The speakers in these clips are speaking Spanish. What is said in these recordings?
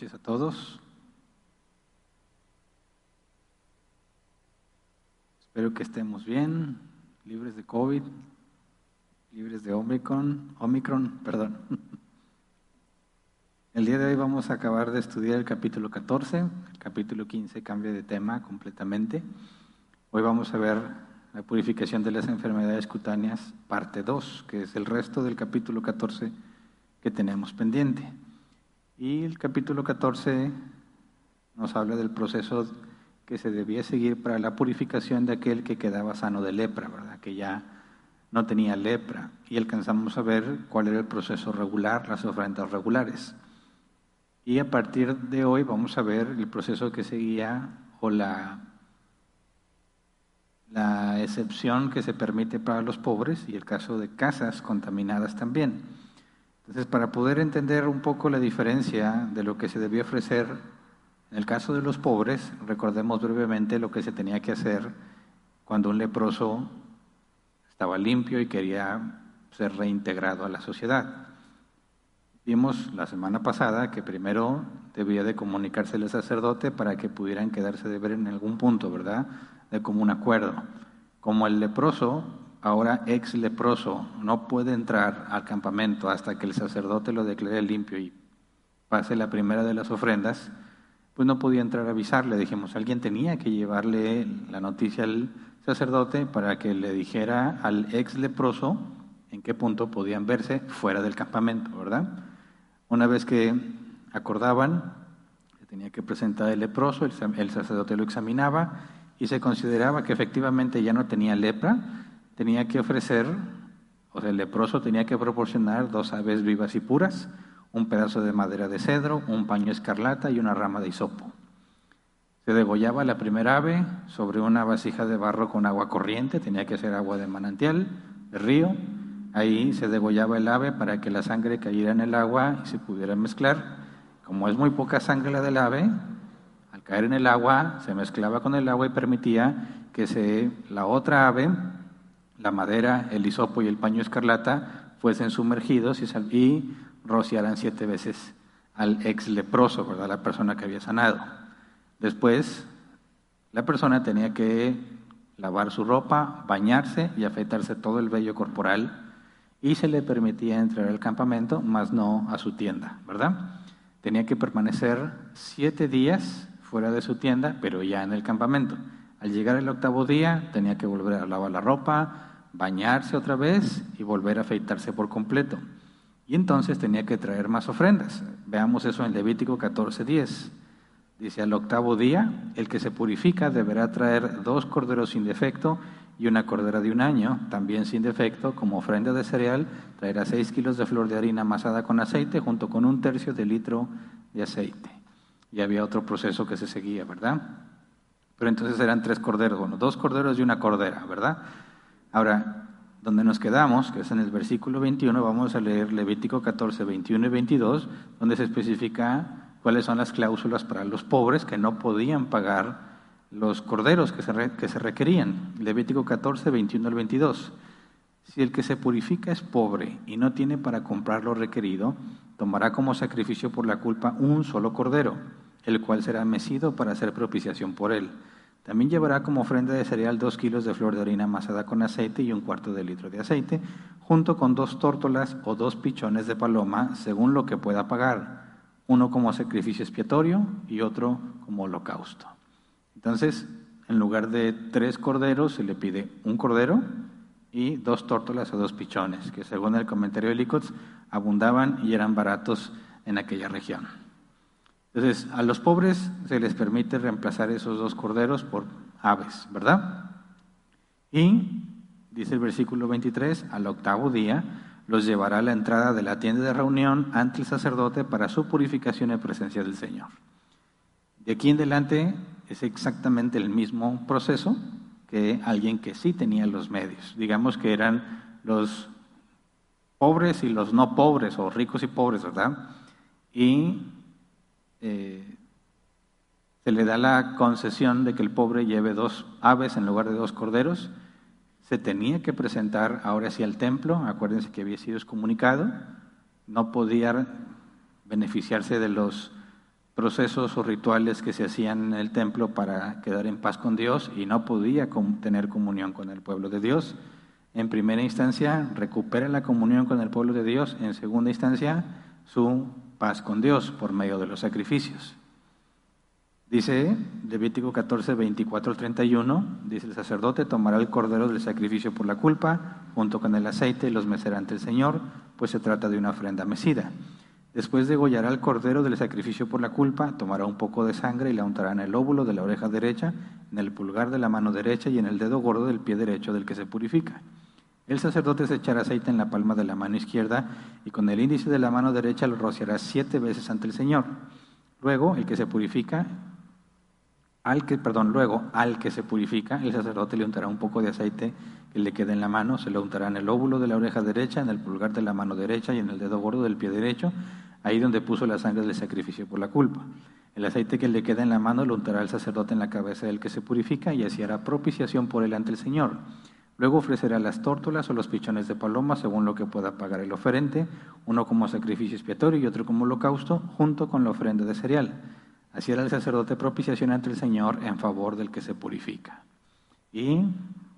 Noches a todos. Espero que estemos bien, libres de COVID, libres de Omicron, Omicron, perdón. El día de hoy vamos a acabar de estudiar el capítulo 14, el capítulo 15 cambia de tema completamente. Hoy vamos a ver la purificación de las enfermedades cutáneas, parte 2, que es el resto del capítulo 14 que tenemos pendiente. Y el capítulo 14 nos habla del proceso que se debía seguir para la purificación de aquel que quedaba sano de lepra, ¿verdad? Que ya no tenía lepra. Y alcanzamos a ver cuál era el proceso regular, las ofrendas regulares. Y a partir de hoy vamos a ver el proceso que seguía o la, la excepción que se permite para los pobres y el caso de casas contaminadas también. Entonces, para poder entender un poco la diferencia de lo que se debía ofrecer en el caso de los pobres, recordemos brevemente lo que se tenía que hacer cuando un leproso estaba limpio y quería ser reintegrado a la sociedad. Vimos la semana pasada que primero debía de comunicarse el sacerdote para que pudieran quedarse de ver en algún punto, ¿verdad? De común acuerdo. Como el leproso, ahora ex leproso, no puede entrar al campamento hasta que el sacerdote lo declare limpio y pase la primera de las ofrendas, pues no podía entrar a avisarle. Dijimos, alguien tenía que llevarle la noticia al sacerdote para que le dijera al ex leproso en qué punto podían verse fuera del campamento, ¿verdad? Una vez que acordaban, se tenía que presentar el leproso, el sacerdote lo examinaba y se consideraba que efectivamente ya no tenía lepra, tenía que ofrecer, o sea, el leproso tenía que proporcionar dos aves vivas y puras, un pedazo de madera de cedro, un paño escarlata y una rama de hisopo. Se degollaba la primera ave sobre una vasija de barro con agua corriente, tenía que ser agua de manantial, de río. Ahí se degollaba el ave para que la sangre cayera en el agua y se pudiera mezclar. Como es muy poca sangre la del ave, al caer en el agua se mezclaba con el agua y permitía que se, la otra ave, la madera, el hisopo y el paño escarlata, fuesen sumergidos y, y rociaran siete veces al ex leproso, ¿verdad? La persona que había sanado. Después, la persona tenía que lavar su ropa, bañarse y afeitarse todo el vello corporal y se le permitía entrar al campamento, mas no a su tienda, ¿verdad? Tenía que permanecer siete días fuera de su tienda, pero ya en el campamento. Al llegar el octavo día, tenía que volver a lavar la ropa, bañarse otra vez y volver a afeitarse por completo. Y entonces tenía que traer más ofrendas. Veamos eso en Levítico 14:10. Dice, al octavo día, el que se purifica deberá traer dos corderos sin defecto y una cordera de un año, también sin defecto, como ofrenda de cereal, traerá seis kilos de flor de harina amasada con aceite junto con un tercio de litro de aceite. Y había otro proceso que se seguía, ¿verdad? Pero entonces eran tres corderos, bueno, dos corderos y una cordera, ¿verdad? Ahora, donde nos quedamos, que es en el versículo 21, vamos a leer Levítico 14, 21 y 22, donde se especifica cuáles son las cláusulas para los pobres que no podían pagar los corderos que se, que se requerían. Levítico 14, 21 al 22. Si el que se purifica es pobre y no tiene para comprar lo requerido, tomará como sacrificio por la culpa un solo cordero, el cual será mecido para hacer propiciación por él. También llevará como ofrenda de cereal dos kilos de flor de harina amasada con aceite y un cuarto de litro de aceite, junto con dos tórtolas o dos pichones de paloma, según lo que pueda pagar, uno como sacrificio expiatorio y otro como holocausto. Entonces, en lugar de tres corderos, se le pide un cordero y dos tórtolas o dos pichones, que según el comentario de Licots abundaban y eran baratos en aquella región. Entonces, a los pobres se les permite reemplazar esos dos corderos por aves, ¿verdad? Y, dice el versículo 23, al octavo día los llevará a la entrada de la tienda de reunión ante el sacerdote para su purificación en presencia del Señor. De aquí en adelante es exactamente el mismo proceso que alguien que sí tenía los medios. Digamos que eran los pobres y los no pobres, o ricos y pobres, ¿verdad? Y eh, se le da la concesión de que el pobre lleve dos aves en lugar de dos corderos. Se tenía que presentar ahora sí al templo, acuérdense que había sido excomunicado, no podía beneficiarse de los procesos o rituales que se hacían en el templo para quedar en paz con Dios y no podía tener comunión con el pueblo de Dios. En primera instancia, recupera la comunión con el pueblo de Dios. En segunda instancia, su paz con Dios por medio de los sacrificios. Dice Levítico 14, 24 31, dice el sacerdote tomará el cordero del sacrificio por la culpa, junto con el aceite y los mecerá ante el Señor, pues se trata de una ofrenda mecida. Después degollará el cordero del sacrificio por la culpa, tomará un poco de sangre y la untará en el óvulo de la oreja derecha, en el pulgar de la mano derecha y en el dedo gordo del pie derecho del que se purifica. El sacerdote se echará aceite en la palma de la mano izquierda y con el índice de la mano derecha lo rociará siete veces ante el Señor. Luego, el que se purifica, al que, perdón, luego, al que se purifica, el sacerdote le untará un poco de aceite que le quede en la mano, se lo untará en el óvulo de la oreja derecha, en el pulgar de la mano derecha y en el dedo gordo del pie derecho, ahí donde puso la sangre del sacrificio por la culpa. El aceite que le queda en la mano lo untará el sacerdote en la cabeza del que se purifica y así hará propiciación por él ante el Señor. Luego ofrecerá las tórtolas o los pichones de paloma según lo que pueda pagar el oferente, uno como sacrificio expiatorio y otro como holocausto, junto con la ofrenda de cereal. Así era el sacerdote propiciación ante el Señor en favor del que se purifica. Y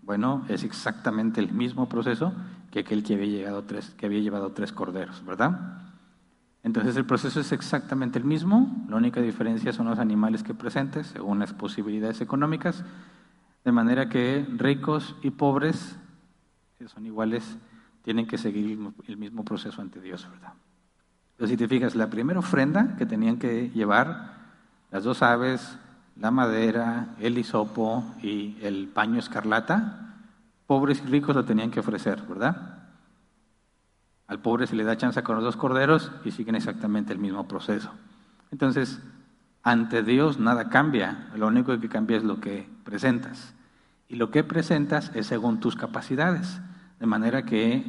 bueno, es exactamente el mismo proceso que aquel que había, llegado tres, que había llevado tres corderos, ¿verdad? Entonces el proceso es exactamente el mismo, la única diferencia son los animales que presentes según las posibilidades económicas, de manera que ricos y pobres, que son iguales, tienen que seguir el mismo proceso ante Dios, ¿verdad? Entonces, si te fijas, la primera ofrenda que tenían que llevar, las dos aves, la madera, el hisopo y el paño escarlata, pobres y ricos lo tenían que ofrecer, ¿verdad? Al pobre se le da chance con los dos corderos y siguen exactamente el mismo proceso. Entonces, ante Dios nada cambia, lo único que cambia es lo que presentas. Y lo que presentas es según tus capacidades, de manera que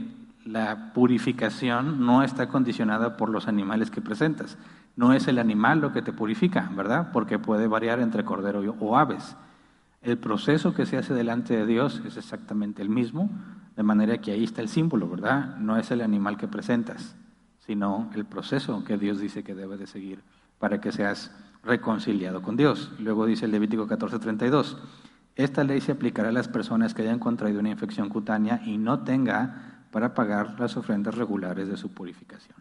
la purificación no está condicionada por los animales que presentas. No es el animal lo que te purifica, ¿verdad? Porque puede variar entre cordero o aves. El proceso que se hace delante de Dios es exactamente el mismo, de manera que ahí está el símbolo, ¿verdad? No es el animal que presentas, sino el proceso que Dios dice que debe de seguir para que seas reconciliado con Dios. Luego dice el Levítico 14:32, esta ley se aplicará a las personas que hayan contraído una infección cutánea y no tenga para pagar las ofrendas regulares de su purificación.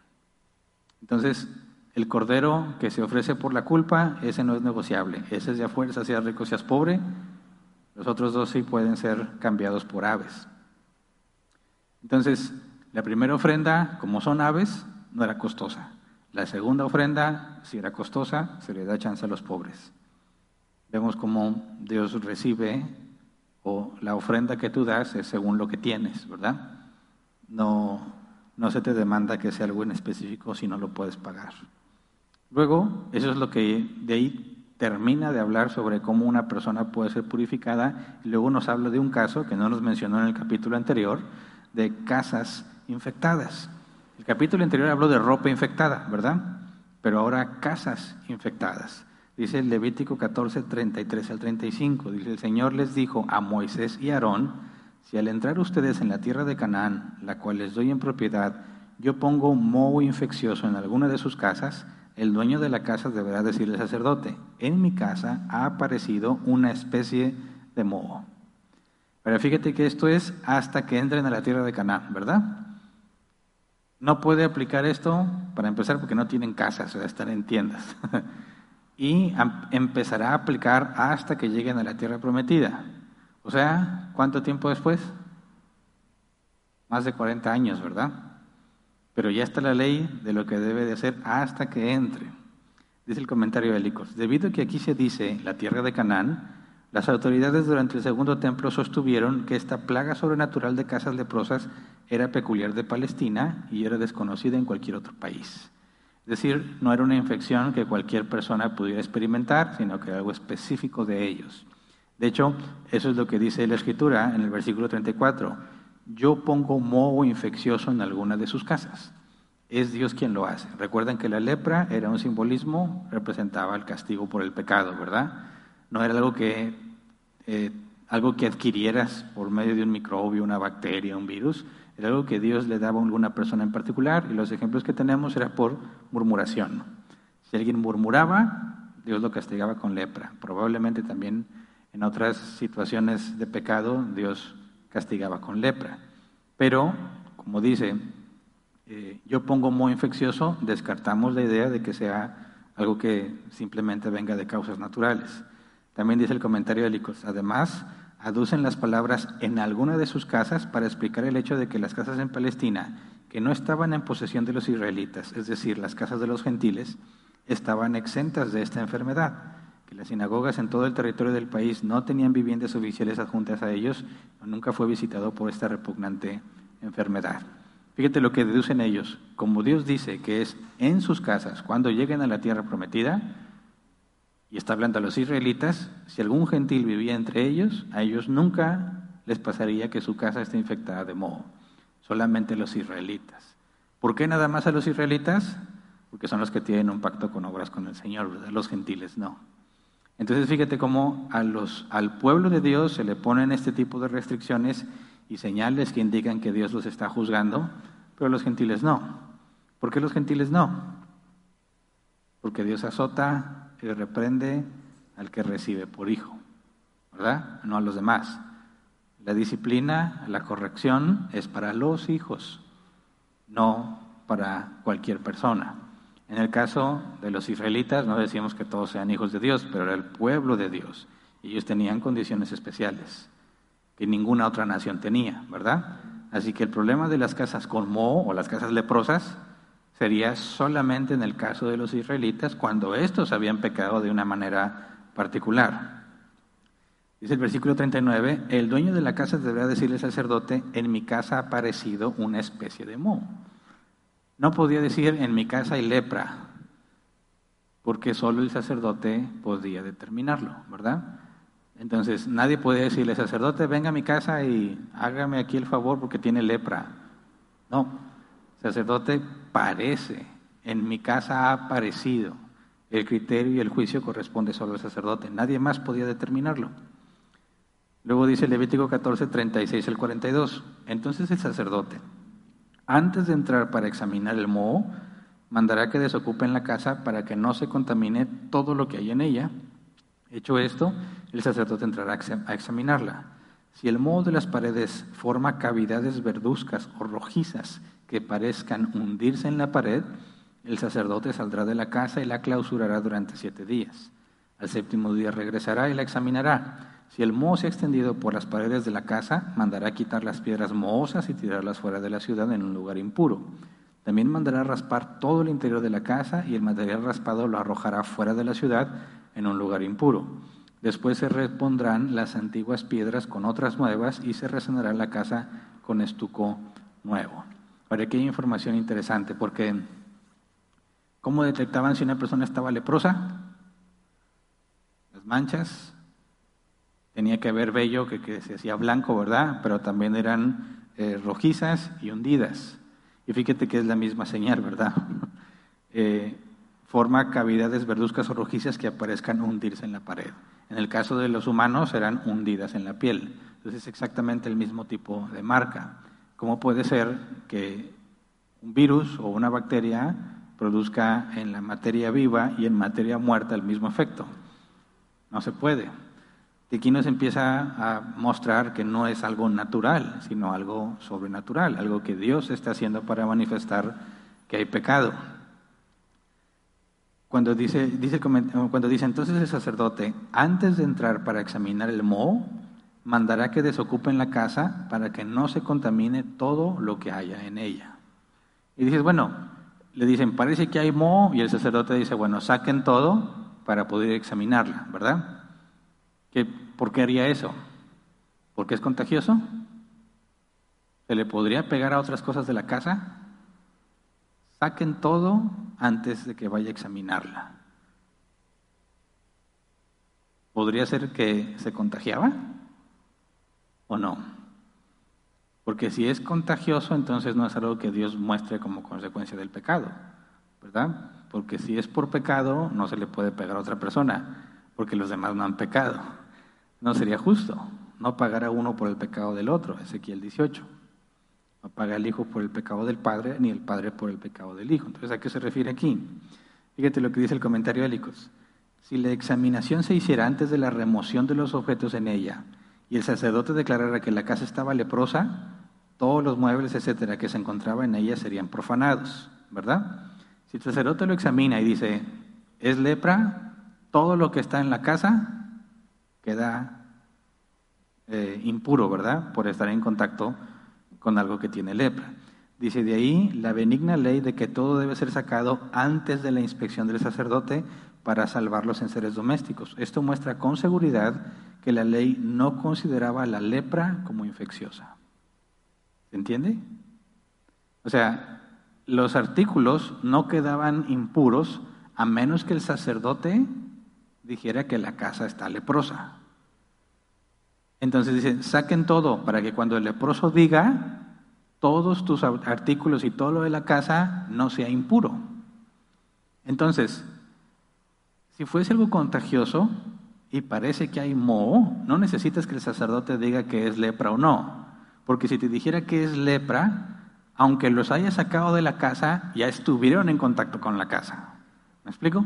Entonces, el cordero que se ofrece por la culpa, ese no es negociable. Ese es de fuerza, seas rico, seas pobre. Los otros dos sí pueden ser cambiados por aves. Entonces, la primera ofrenda, como son aves, no era costosa. La segunda ofrenda, si era costosa, se le da chance a los pobres. Vemos cómo Dios recibe o la ofrenda que tú das es según lo que tienes, ¿verdad? No, no se te demanda que sea algo en específico si no lo puedes pagar. Luego, eso es lo que de ahí termina de hablar sobre cómo una persona puede ser purificada y luego nos habla de un caso que no nos mencionó en el capítulo anterior, de casas infectadas. El capítulo anterior habló de ropa infectada, ¿verdad? Pero ahora casas infectadas. Dice el Levítico 14, 33 al 35. Dice, el Señor les dijo a Moisés y Aarón, si al entrar ustedes en la tierra de Canaán, la cual les doy en propiedad, yo pongo un moho infeccioso en alguna de sus casas, el dueño de la casa deberá decirle al sacerdote, en mi casa ha aparecido una especie de moho. Pero fíjate que esto es hasta que entren a la tierra de Canaán, ¿verdad? No puede aplicar esto, para empezar, porque no tienen casas, o sea, están en tiendas. y empezará a aplicar hasta que lleguen a la tierra prometida. O sea, ¿cuánto tiempo después? Más de 40 años, ¿verdad? pero ya está la ley de lo que debe de hacer hasta que entre. Dice el comentario de Licos, debido a que aquí se dice la tierra de Canaán, las autoridades durante el segundo templo sostuvieron que esta plaga sobrenatural de casas leprosas era peculiar de Palestina y era desconocida en cualquier otro país. Es decir, no era una infección que cualquier persona pudiera experimentar, sino que era algo específico de ellos. De hecho, eso es lo que dice la Escritura en el versículo 34. Yo pongo moho infeccioso en alguna de sus casas. Es Dios quien lo hace. Recuerden que la lepra era un simbolismo, representaba el castigo por el pecado, ¿verdad? No era algo que, eh, algo que adquirieras por medio de un microbio, una bacteria, un virus, era algo que Dios le daba a alguna persona en particular y los ejemplos que tenemos era por murmuración. Si alguien murmuraba, Dios lo castigaba con lepra. Probablemente también en otras situaciones de pecado Dios castigaba con lepra. Pero, como dice, eh, yo pongo muy infeccioso, descartamos la idea de que sea algo que simplemente venga de causas naturales. También dice el comentario de Licos, además, aducen las palabras en alguna de sus casas para explicar el hecho de que las casas en Palestina, que no estaban en posesión de los israelitas, es decir, las casas de los gentiles, estaban exentas de esta enfermedad, que las sinagogas en todo el territorio del país no tenían viviendas oficiales adjuntas a ellos, nunca fue visitado por esta repugnante enfermedad. Fíjate lo que deducen ellos, como Dios dice que es en sus casas, cuando lleguen a la tierra prometida, y está hablando a los israelitas, si algún gentil vivía entre ellos, a ellos nunca les pasaría que su casa esté infectada de moho, solamente los israelitas. ¿Por qué nada más a los israelitas? Porque son los que tienen un pacto con obras con el Señor, ¿verdad? los gentiles no. Entonces fíjate cómo a los, al pueblo de Dios se le ponen este tipo de restricciones y señales que indican que Dios los está juzgando, pero a los gentiles no. ¿Por qué los gentiles no? Porque Dios azota y reprende al que recibe por hijo, ¿verdad? No a los demás. La disciplina, la corrección es para los hijos, no para cualquier persona. En el caso de los israelitas, no decíamos que todos sean hijos de Dios, pero era el pueblo de Dios. Ellos tenían condiciones especiales que ninguna otra nación tenía, ¿verdad? Así que el problema de las casas con moho o las casas leprosas sería solamente en el caso de los israelitas cuando estos habían pecado de una manera particular. Dice el versículo 39, el dueño de la casa deberá decirle al sacerdote, en mi casa ha aparecido una especie de moho. No podía decir, en mi casa hay lepra, porque solo el sacerdote podía determinarlo, ¿verdad? Entonces, nadie podía decirle, sacerdote, venga a mi casa y hágame aquí el favor porque tiene lepra. No, sacerdote parece, en mi casa ha aparecido. El criterio y el juicio corresponde solo al sacerdote. Nadie más podía determinarlo. Luego dice Levítico 14, 36 al 42. Entonces el sacerdote, antes de entrar para examinar el moho, mandará que desocupen la casa para que no se contamine todo lo que hay en ella. Hecho esto, el sacerdote entrará a examinarla. Si el moho de las paredes forma cavidades verduzcas o rojizas que parezcan hundirse en la pared, el sacerdote saldrá de la casa y la clausurará durante siete días. Al séptimo día regresará y la examinará. Si el moho se ha extendido por las paredes de la casa, mandará quitar las piedras mohosas y tirarlas fuera de la ciudad en un lugar impuro. También mandará raspar todo el interior de la casa y el material raspado lo arrojará fuera de la ciudad en un lugar impuro. Después se repondrán las antiguas piedras con otras nuevas y se resanará la casa con estuco nuevo. Ahora aquí hay información interesante porque ¿cómo detectaban si una persona estaba leprosa? Las manchas, tenía que haber vello que, se hacía blanco, ¿verdad? Pero también eran eh, rojizas y hundidas. Y fíjate que es la misma señal, ¿verdad? Eh, forma cavidades verduzcas o rojizas que aparezcan hundirse en la pared. En el caso de los humanos eran hundidas en la piel. Entonces es exactamente el mismo tipo de marca. ¿Cómo puede ser que un virus o una bacteria produzca en la materia viva y en materia muerta el mismo efecto? No se puede. Y aquí nos empieza a mostrar que no es algo natural, sino algo sobrenatural, algo que Dios está haciendo para manifestar que hay pecado. Cuando dice, dice, cuando dice entonces el sacerdote, antes de entrar para examinar el moho, mandará que desocupen la casa para que no se contamine todo lo que haya en ella. Y dices, bueno, le dicen, parece que hay moho, y el sacerdote dice, bueno, saquen todo para poder examinarla, ¿verdad? ¿Qué, ¿Por qué haría eso? ¿Porque es contagioso? ¿Se le podría pegar a otras cosas de la casa? Saquen todo antes de que vaya a examinarla. ¿Podría ser que se contagiaba o no? Porque si es contagioso, entonces no es algo que Dios muestre como consecuencia del pecado, ¿verdad? Porque si es por pecado, no se le puede pegar a otra persona, porque los demás no han pecado. No sería justo no pagar a uno por el pecado del otro, Ezequiel 18. No paga el hijo por el pecado del padre, ni el padre por el pecado del hijo. Entonces, ¿a qué se refiere aquí? Fíjate lo que dice el comentario de Helicos. Si la examinación se hiciera antes de la remoción de los objetos en ella, y el sacerdote declarara que la casa estaba leprosa, todos los muebles, etcétera, que se encontraban en ella serían profanados, ¿verdad? Si el sacerdote lo examina y dice, es lepra, todo lo que está en la casa queda eh, impuro, ¿verdad? Por estar en contacto con algo que tiene lepra. Dice de ahí la benigna ley de que todo debe ser sacado antes de la inspección del sacerdote para salvar los enseres domésticos. Esto muestra con seguridad que la ley no consideraba la lepra como infecciosa. ¿Se entiende? O sea, los artículos no quedaban impuros a menos que el sacerdote dijera que la casa está leprosa. Entonces dice, saquen todo para que cuando el leproso diga, todos tus artículos y todo lo de la casa no sea impuro. Entonces, si fuese algo contagioso y parece que hay moho, no necesitas que el sacerdote diga que es lepra o no. Porque si te dijera que es lepra, aunque los haya sacado de la casa, ya estuvieron en contacto con la casa. ¿Me explico?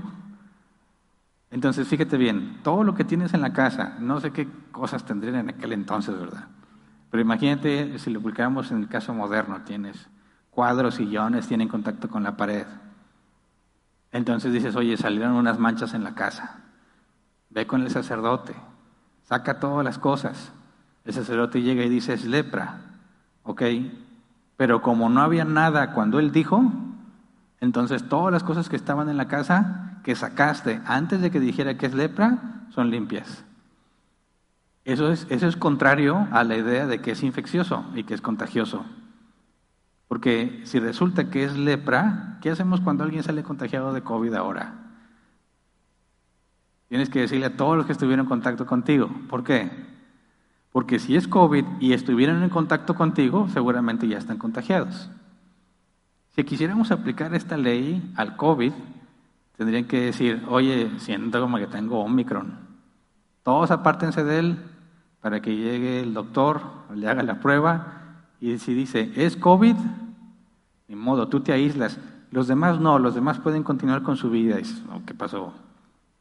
Entonces, fíjate bien, todo lo que tienes en la casa, no sé qué cosas tendrían en aquel entonces, ¿verdad? Pero imagínate si lo publicamos en el caso moderno, tienes cuadros, sillones, tienen contacto con la pared. Entonces dices, oye, salieron unas manchas en la casa. Ve con el sacerdote, saca todas las cosas. El sacerdote llega y dice, es lepra. ¿Ok? Pero como no había nada cuando él dijo, entonces todas las cosas que estaban en la casa que sacaste antes de que dijera que es lepra son limpias. Eso es, eso es contrario a la idea de que es infeccioso y que es contagioso. Porque si resulta que es lepra, ¿qué hacemos cuando alguien sale contagiado de COVID ahora? Tienes que decirle a todos los que estuvieron en contacto contigo. ¿Por qué? Porque si es COVID y estuvieron en contacto contigo, seguramente ya están contagiados. Si quisiéramos aplicar esta ley al COVID, tendrían que decir, oye, siento como que tengo Omicron. Todos apártense de él para que llegue el doctor, le haga la prueba y si dice, es COVID, ni modo, tú te aíslas. Los demás no, los demás pueden continuar con su vida. ¿Qué pasó?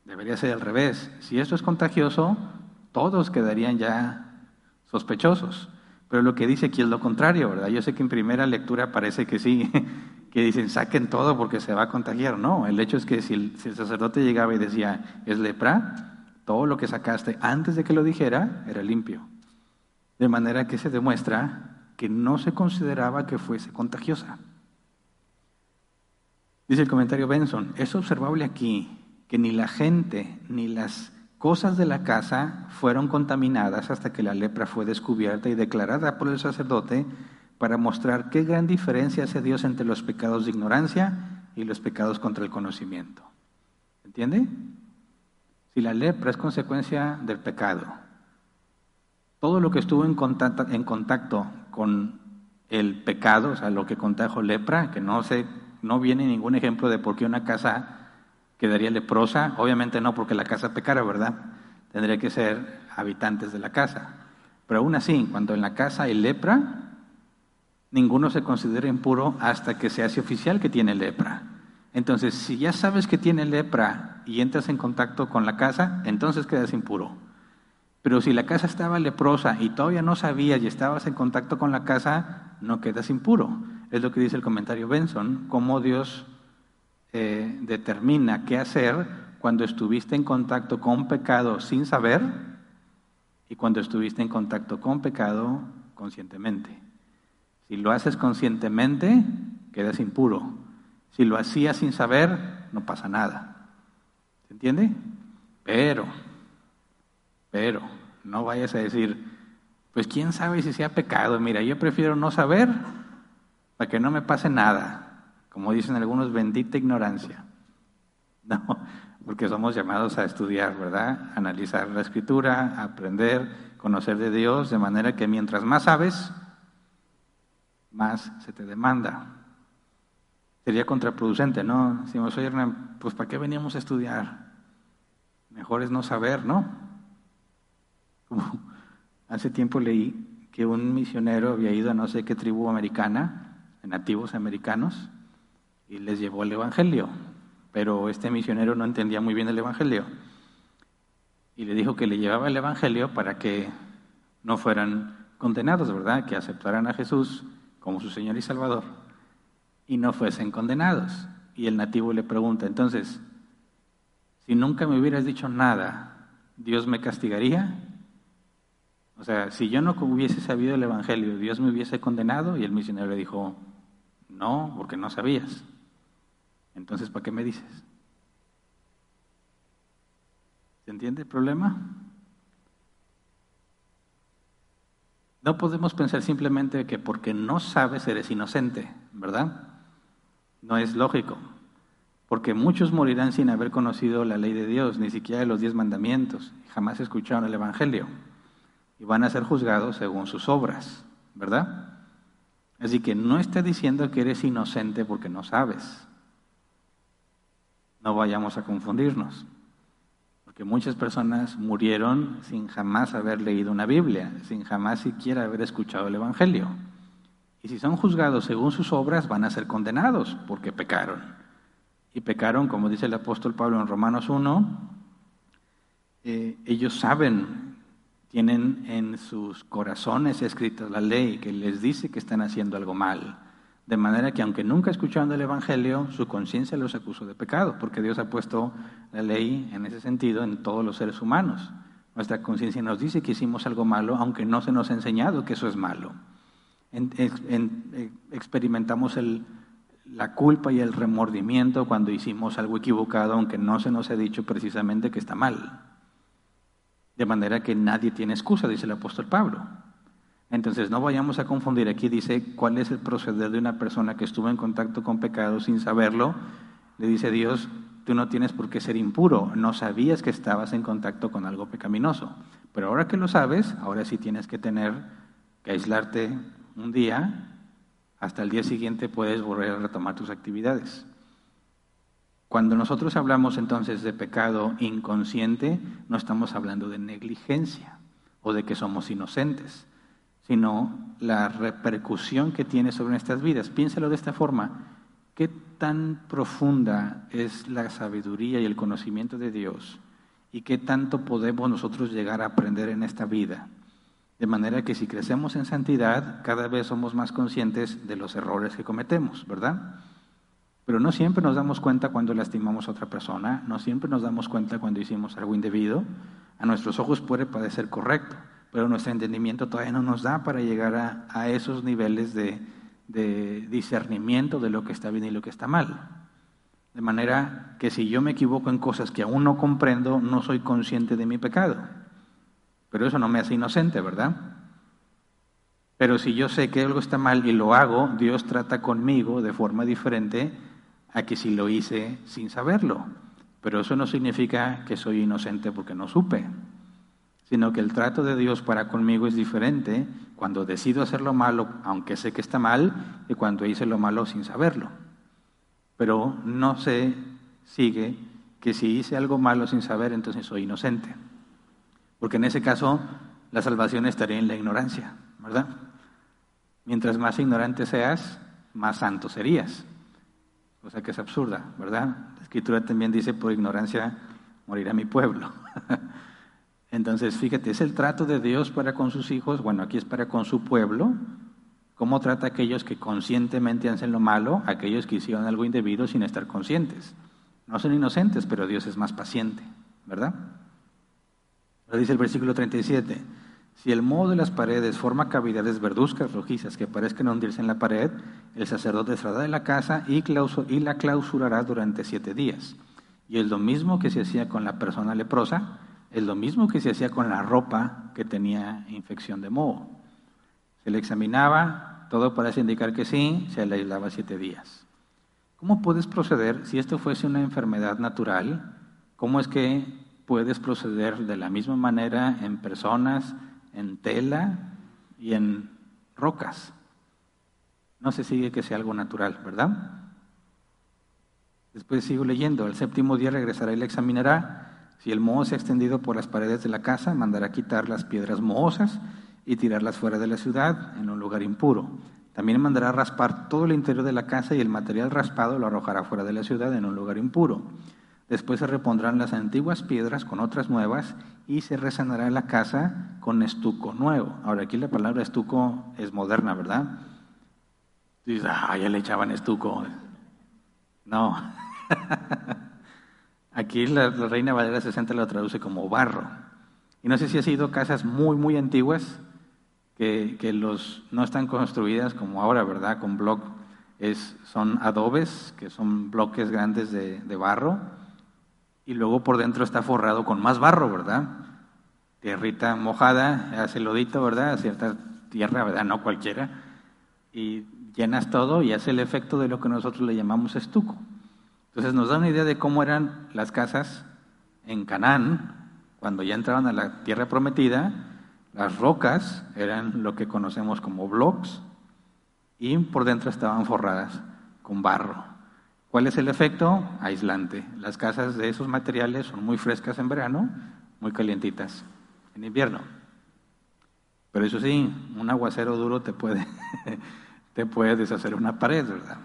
Debería ser al revés. Si esto es contagioso, todos quedarían ya sospechosos. Pero lo que dice aquí es lo contrario, ¿verdad? Yo sé que en primera lectura parece que sí, que dicen saquen todo porque se va a contagiar. No, el hecho es que si el, si el sacerdote llegaba y decía es lepra, todo lo que sacaste antes de que lo dijera era limpio. De manera que se demuestra que no se consideraba que fuese contagiosa. Dice el comentario Benson, es observable aquí que ni la gente ni las cosas de la casa fueron contaminadas hasta que la lepra fue descubierta y declarada por el sacerdote para mostrar qué gran diferencia hace Dios entre los pecados de ignorancia y los pecados contra el conocimiento. ¿Entiende? Si la lepra es consecuencia del pecado, todo lo que estuvo en contacto, en contacto con el pecado, o sea, lo que contagió lepra, que no, se, no viene ningún ejemplo de por qué una casa quedaría leprosa, obviamente no porque la casa pecara, ¿verdad? Tendría que ser habitantes de la casa. Pero aún así, cuando en la casa hay lepra, ninguno se considera impuro hasta que se hace oficial que tiene lepra. Entonces, si ya sabes que tiene lepra y entras en contacto con la casa, entonces quedas impuro. Pero si la casa estaba leprosa y todavía no sabías y estabas en contacto con la casa, no quedas impuro. Es lo que dice el comentario Benson, cómo Dios eh, determina qué hacer cuando estuviste en contacto con pecado sin saber y cuando estuviste en contacto con pecado conscientemente. Si lo haces conscientemente, quedas impuro. Si lo hacías sin saber, no pasa nada. ¿Se entiende? Pero, pero, no vayas a decir, pues quién sabe si sea pecado. Mira, yo prefiero no saber para que no me pase nada. Como dicen algunos, bendita ignorancia. No, porque somos llamados a estudiar, ¿verdad? Analizar la escritura, aprender, conocer de Dios, de manera que mientras más sabes, más se te demanda. Sería contraproducente, ¿no? Si oye Hernán, pues ¿para qué veníamos a estudiar? Mejor es no saber, ¿no? Hace tiempo leí que un misionero había ido a no sé qué tribu americana, nativos americanos, y les llevó el Evangelio. Pero este misionero no entendía muy bien el Evangelio. Y le dijo que le llevaba el Evangelio para que no fueran condenados, ¿verdad? Que aceptaran a Jesús como su Señor y Salvador y no fuesen condenados. Y el nativo le pregunta, entonces, si nunca me hubieras dicho nada, ¿Dios me castigaría? O sea, si yo no hubiese sabido el Evangelio, ¿Dios me hubiese condenado? Y el misionero le dijo, no, porque no sabías. Entonces, ¿para qué me dices? ¿Se entiende el problema? No podemos pensar simplemente que porque no sabes eres inocente, ¿verdad? No es lógico, porque muchos morirán sin haber conocido la ley de Dios, ni siquiera los diez mandamientos, jamás escucharon el Evangelio, y van a ser juzgados según sus obras, ¿verdad? Así que no está diciendo que eres inocente porque no sabes. No vayamos a confundirnos que muchas personas murieron sin jamás haber leído una Biblia, sin jamás siquiera haber escuchado el Evangelio. Y si son juzgados según sus obras, van a ser condenados porque pecaron. Y pecaron, como dice el apóstol Pablo en Romanos 1, eh, ellos saben, tienen en sus corazones escrita la ley que les dice que están haciendo algo mal. De manera que aunque nunca escucharon el Evangelio, su conciencia los acusó de pecado, porque Dios ha puesto la ley en ese sentido en todos los seres humanos. Nuestra conciencia nos dice que hicimos algo malo, aunque no se nos ha enseñado que eso es malo. Eh, experimentamos la culpa y el remordimiento cuando hicimos algo equivocado, aunque no se nos ha dicho precisamente que está mal. De manera que nadie tiene excusa, dice el apóstol Pablo. Entonces no vayamos a confundir, aquí dice cuál es el proceder de una persona que estuvo en contacto con pecado sin saberlo. Le dice Dios, tú no tienes por qué ser impuro, no sabías que estabas en contacto con algo pecaminoso, pero ahora que lo sabes, ahora sí tienes que tener que aislarte un día, hasta el día siguiente puedes volver a retomar tus actividades. Cuando nosotros hablamos entonces de pecado inconsciente, no estamos hablando de negligencia o de que somos inocentes sino la repercusión que tiene sobre nuestras vidas. Piénselo de esta forma. ¿Qué tan profunda es la sabiduría y el conocimiento de Dios? ¿Y qué tanto podemos nosotros llegar a aprender en esta vida? De manera que si crecemos en santidad, cada vez somos más conscientes de los errores que cometemos, ¿verdad? Pero no siempre nos damos cuenta cuando lastimamos a otra persona, no siempre nos damos cuenta cuando hicimos algo indebido. A nuestros ojos puede parecer correcto, pero nuestro entendimiento todavía no nos da para llegar a, esos niveles de, discernimiento de lo que está bien y lo que está mal. De manera que si yo me equivoco en cosas que aún no comprendo, no soy consciente de mi pecado. Pero eso no me hace inocente, ¿verdad? Pero si yo sé que algo está mal y lo hago, Dios trata conmigo de forma diferente a que si lo hice sin saberlo. Pero eso no significa que soy inocente porque no supe sino que el trato de Dios para conmigo es diferente cuando decido hacer lo malo, aunque sé que está mal, y cuando hice lo malo sin saberlo. Pero no se sigue que si hice algo malo sin saber, entonces soy inocente. Porque en ese caso la salvación estaría en la ignorancia, ¿verdad? Mientras más ignorante seas, más santo serías. O sea que es absurda, ¿verdad? La escritura también dice, por ignorancia morirá mi pueblo. Entonces, fíjate, es el trato de Dios para con sus hijos, bueno, aquí es para con su pueblo, cómo trata a aquellos que conscientemente hacen lo malo, aquellos que hicieron algo indebido sin estar conscientes. No son inocentes, pero Dios es más paciente, ¿verdad? Lo dice el versículo 37, Si el moho de las paredes forma cavidades verduzcas rojizas que parezcan hundirse en la pared, el sacerdote saldrá de la casa y, la clausurará durante siete días. Y es lo mismo que se hacía con la persona leprosa, es lo mismo que se hacía con la ropa que tenía infección de moho. Se le examinaba, todo parece indicar que sí, se le aislaba siete días. ¿Cómo puedes proceder si esto fuese una enfermedad natural? ¿Cómo es que puedes proceder de la misma manera en personas, en tela y en rocas? No se sigue que sea algo natural, ¿verdad? Después sigo leyendo, el séptimo día regresará y le examinará. Si el moho se ha extendido por las paredes de la casa, mandará quitar las piedras mohosas y tirarlas fuera de la ciudad en un lugar impuro. También mandará raspar todo el interior de la casa y el material raspado lo arrojará fuera de la ciudad en un lugar impuro. Después se repondrán las antiguas piedras con otras nuevas y se resanará la casa con estuco nuevo. Ahora aquí la palabra estuco es moderna, ¿verdad? Dices, ah, ya le echaban estuco. No. aquí la, Reina Valera 60 lo traduce como barro. Y no sé si ha sido casas muy, muy antiguas que, los, no están construidas como ahora, ¿verdad? Con bloc, es, son adobes, que son bloques grandes de, barro, y luego por dentro está forrado con más barro, ¿verdad? Tierrita mojada, hace lodito, ¿verdad? Cierta tierra, ¿verdad? No cualquiera. Y llenas todo y hace el efecto de lo que nosotros le llamamos estuco. Entonces nos da una idea de cómo eran las casas en Canaán, cuando ya entraban a la tierra prometida, las rocas eran lo que conocemos como blocks y por dentro estaban forradas con barro. ¿Cuál es el efecto? Aislante. Las casas de esos materiales son muy frescas en verano, muy calientitas en invierno. Pero eso sí, un aguacero duro te puede, te puede deshacer una pared, ¿verdad?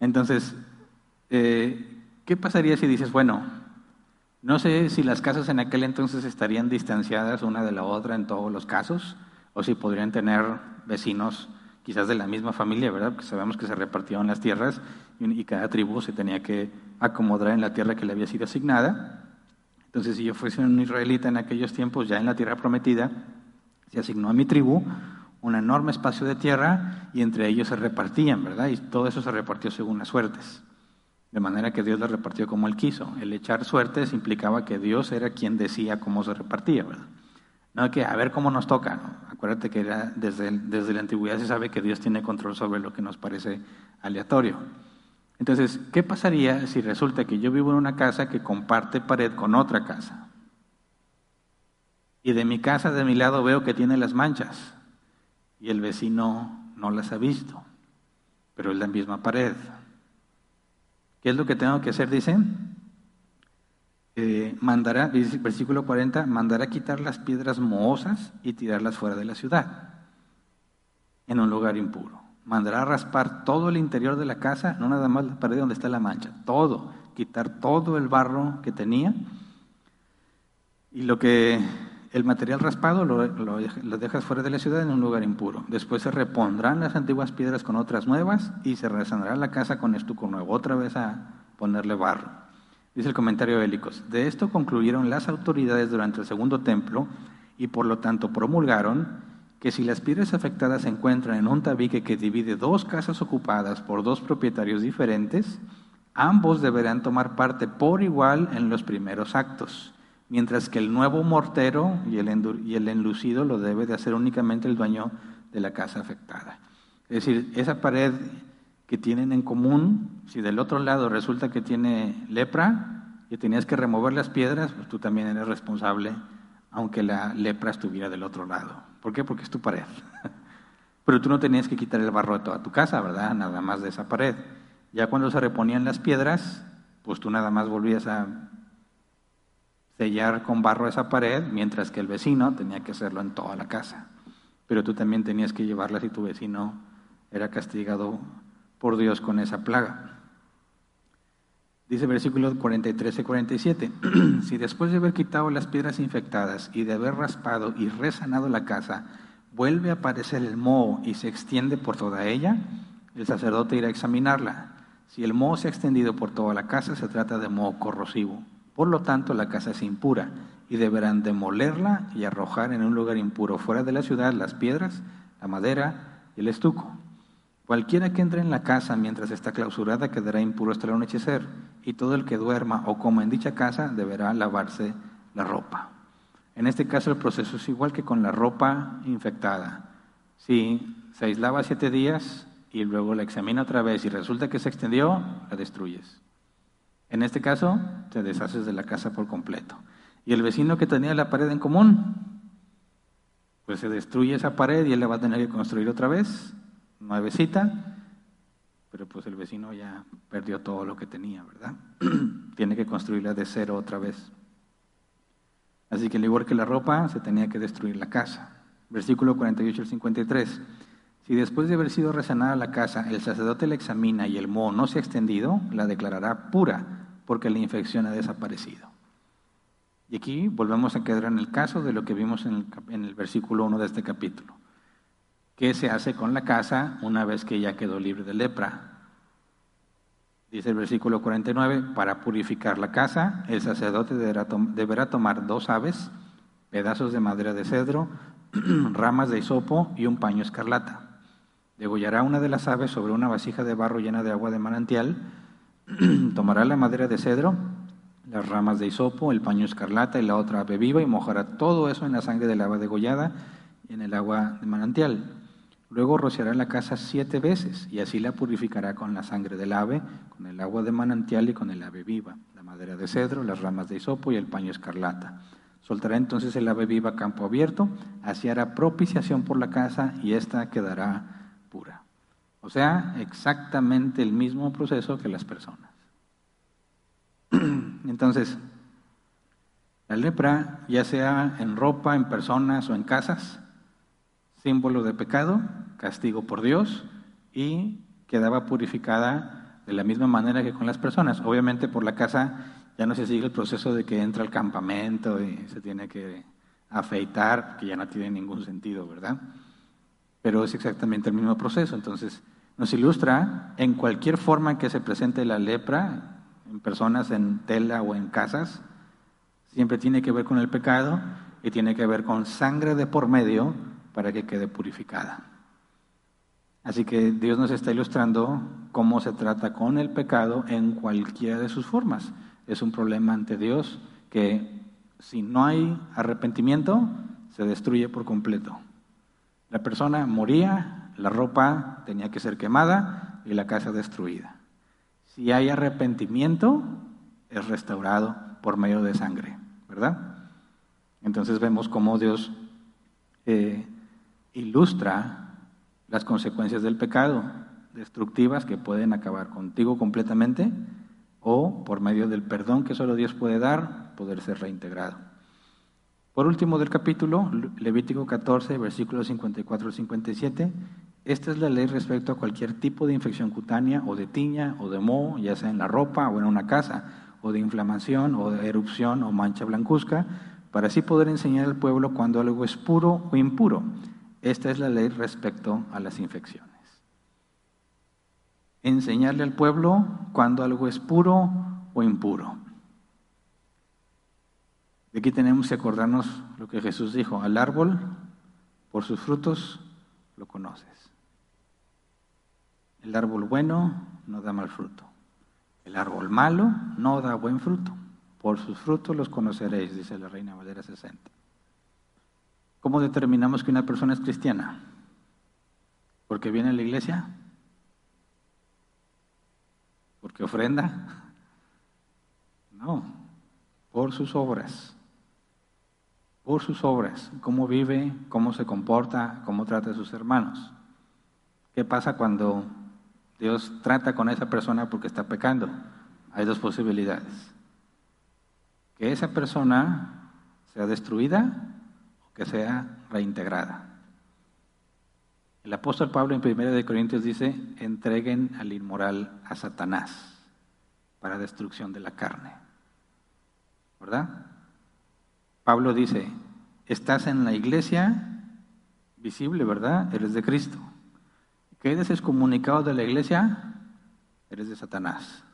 Entonces, eh, ¿qué pasaría si dices, bueno, no sé si las casas en aquel entonces estarían distanciadas una de la otra en todos los casos, o si podrían tener vecinos quizás de la misma familia, ¿verdad? Porque sabemos que se repartieron las tierras y cada tribu se tenía que acomodar en la tierra que le había sido asignada. Entonces, si yo fuese un israelita en aquellos tiempos, ya en la tierra prometida, se asignó a mi tribu un enorme espacio de tierra y entre ellos se repartían, ¿verdad? Y todo eso se repartió según las suertes. De manera que Dios la repartió como Él quiso. El echar suertes implicaba que Dios era quien decía cómo se repartía, ¿verdad? No que a ver cómo nos toca. Acuérdate que era desde, desde la antigüedad se sabe que Dios tiene control sobre lo que nos parece aleatorio. Entonces, ¿qué pasaría si resulta que yo vivo en una casa que comparte pared con otra casa? Y de mi casa, de mi lado, veo que tiene las manchas y el vecino no las ha visto, pero es la misma pared. ¿Qué es lo que tengo que hacer? Dice, eh, mandará, versículo 40, mandará quitar las piedras mohosas y tirarlas fuera de la ciudad, en un lugar impuro. Mandará raspar todo el interior de la casa, no nada más la pared donde está la mancha, todo, quitar todo el barro que tenía. Y lo que el material raspado lo, dejas fuera de la ciudad en un lugar impuro. Después se repondrán las antiguas piedras con otras nuevas y se resanará la casa con estuco nuevo, otra vez a ponerle barro. Dice el comentario Bélicos, de esto concluyeron las autoridades durante el segundo templo y por lo tanto promulgaron que si las piedras afectadas se encuentran en un tabique que divide dos casas ocupadas por dos propietarios diferentes, ambos deberán tomar parte por igual en los primeros actos mientras que el nuevo mortero y el, y el enlucido lo debe de hacer únicamente el dueño de la casa afectada. Es decir, esa pared que tienen en común, si del otro lado resulta que tiene lepra y tenías que remover las piedras, pues tú también eres responsable, aunque la lepra estuviera del otro lado. ¿Por qué? Porque es tu pared. Pero tú no tenías que quitar el barro de toda tu casa, ¿verdad? Nada más de esa pared. Ya cuando se reponían las piedras, pues tú nada más volvías a sellar con barro esa pared, mientras que el vecino tenía que hacerlo en toda la casa. Pero tú también tenías que llevarla si tu vecino era castigado por Dios con esa plaga. Dice versículos 43 y 47, si después de haber quitado las piedras infectadas y de haber raspado y resanado la casa, vuelve a aparecer el moho y se extiende por toda ella, el sacerdote irá a examinarla. Si el moho se ha extendido por toda la casa, se trata de moho corrosivo. Por lo tanto, la casa es impura y deberán demolerla y arrojar en un lugar impuro fuera de la ciudad las piedras, la madera y el estuco. Cualquiera que entre en la casa mientras está clausurada quedará impuro hasta el anochecer, y todo el que duerma o coma en dicha casa deberá lavarse la ropa. En este caso el proceso es igual que con la ropa infectada. Si se aislaba siete días y luego la examina otra vez y resulta que se extendió, la destruyes. En este caso, te deshaces de la casa por completo. Y el vecino que tenía la pared en común, pues se destruye esa pared y él la va a tener que construir otra vez, nuevecita, pero pues el vecino ya perdió todo lo que tenía, ¿verdad? Tiene que construirla de cero otra vez. Así que al igual que la ropa, se tenía que destruir la casa. Versículo 48 al 53. Si después de haber sido resanada la casa, el sacerdote la examina y el moho no se ha extendido, la declarará pura, porque la infección ha desaparecido. Y aquí volvemos a quedar en el caso de lo que vimos en el, en el versículo 1 de este capítulo. ¿Qué se hace con la casa una vez que ya quedó libre de lepra? Dice el versículo 49, para purificar la casa, el sacerdote deberá, tomar dos aves, pedazos de madera de cedro, ramas de hisopo y un paño escarlata. Degollará una de las aves sobre una vasija de barro llena de agua de manantial, tomará la madera de cedro, las ramas de hisopo, el paño escarlata y la otra ave viva y mojará todo eso en la sangre del ave degollada y en el agua de manantial. Luego rociará la casa siete veces y así la purificará con la sangre del ave, con el agua de manantial y con el ave viva, la madera de cedro, las ramas de hisopo y el paño escarlata. Soltará entonces el ave viva a campo abierto, así hará propiciación por la casa y ésta quedará pura. O sea, exactamente el mismo proceso que las personas. Entonces, la lepra, ya sea en ropa, en personas o en casas, símbolo de pecado, castigo por Dios y quedaba purificada de la misma manera que con las personas. Obviamente por la casa ya no se sigue el proceso de que entra al campamento y se tiene que afeitar, que ya no tiene ningún sentido, ¿verdad? Pero es exactamente el mismo proceso. Entonces, nos ilustra en cualquier forma que se presente la lepra, en personas, en tela o en casas, siempre tiene que ver con el pecado y tiene que ver con sangre de por medio para que quede purificada. Así que Dios nos está ilustrando cómo se trata con el pecado en cualquiera de sus formas. Es un problema ante Dios que si no hay arrepentimiento, se destruye por completo. La persona moría, la ropa tenía que ser quemada y la casa destruida. Si hay arrepentimiento, es restaurado por medio de sangre, ¿verdad? Entonces vemos cómo Dios eh, ilustra las consecuencias del pecado, destructivas que pueden acabar contigo completamente o por medio del perdón que solo Dios puede dar, poder ser reintegrado. Por último del capítulo, Levítico 14, versículos 54 al 57, esta es la ley respecto a cualquier tipo de infección cutánea o de tiña o de moho, ya sea en la ropa o en una casa, o de inflamación o de erupción o mancha blancuzca, para así poder enseñar al pueblo cuando algo es puro o impuro esta es la ley respecto a las infecciones. Enseñarle al pueblo cuando algo es puro o impuro. De aquí tenemos que acordarnos lo que Jesús dijo, al árbol, por sus frutos lo conoces. El árbol bueno no da mal fruto. El árbol malo no da buen fruto. Por sus frutos los conoceréis, dice la Reina Valera 60. ¿Cómo determinamos que una persona es cristiana? ¿Porque viene a la iglesia? ¿Porque ofrenda? No, por sus obras. Por sus obras. Cómo vive, cómo se comporta, cómo trata a sus hermanos. ¿Qué pasa cuando Dios trata con esa persona porque está pecando? Hay dos posibilidades. Que esa persona sea destruida que sea reintegrada. El apóstol Pablo en 1 Corintios dice, entreguen al inmoral a Satanás para destrucción de la carne. ¿Verdad? Pablo dice, estás en la iglesia visible, ¿verdad? Eres de Cristo. ¿Que eres excomunicado de la iglesia? Eres de Satanás.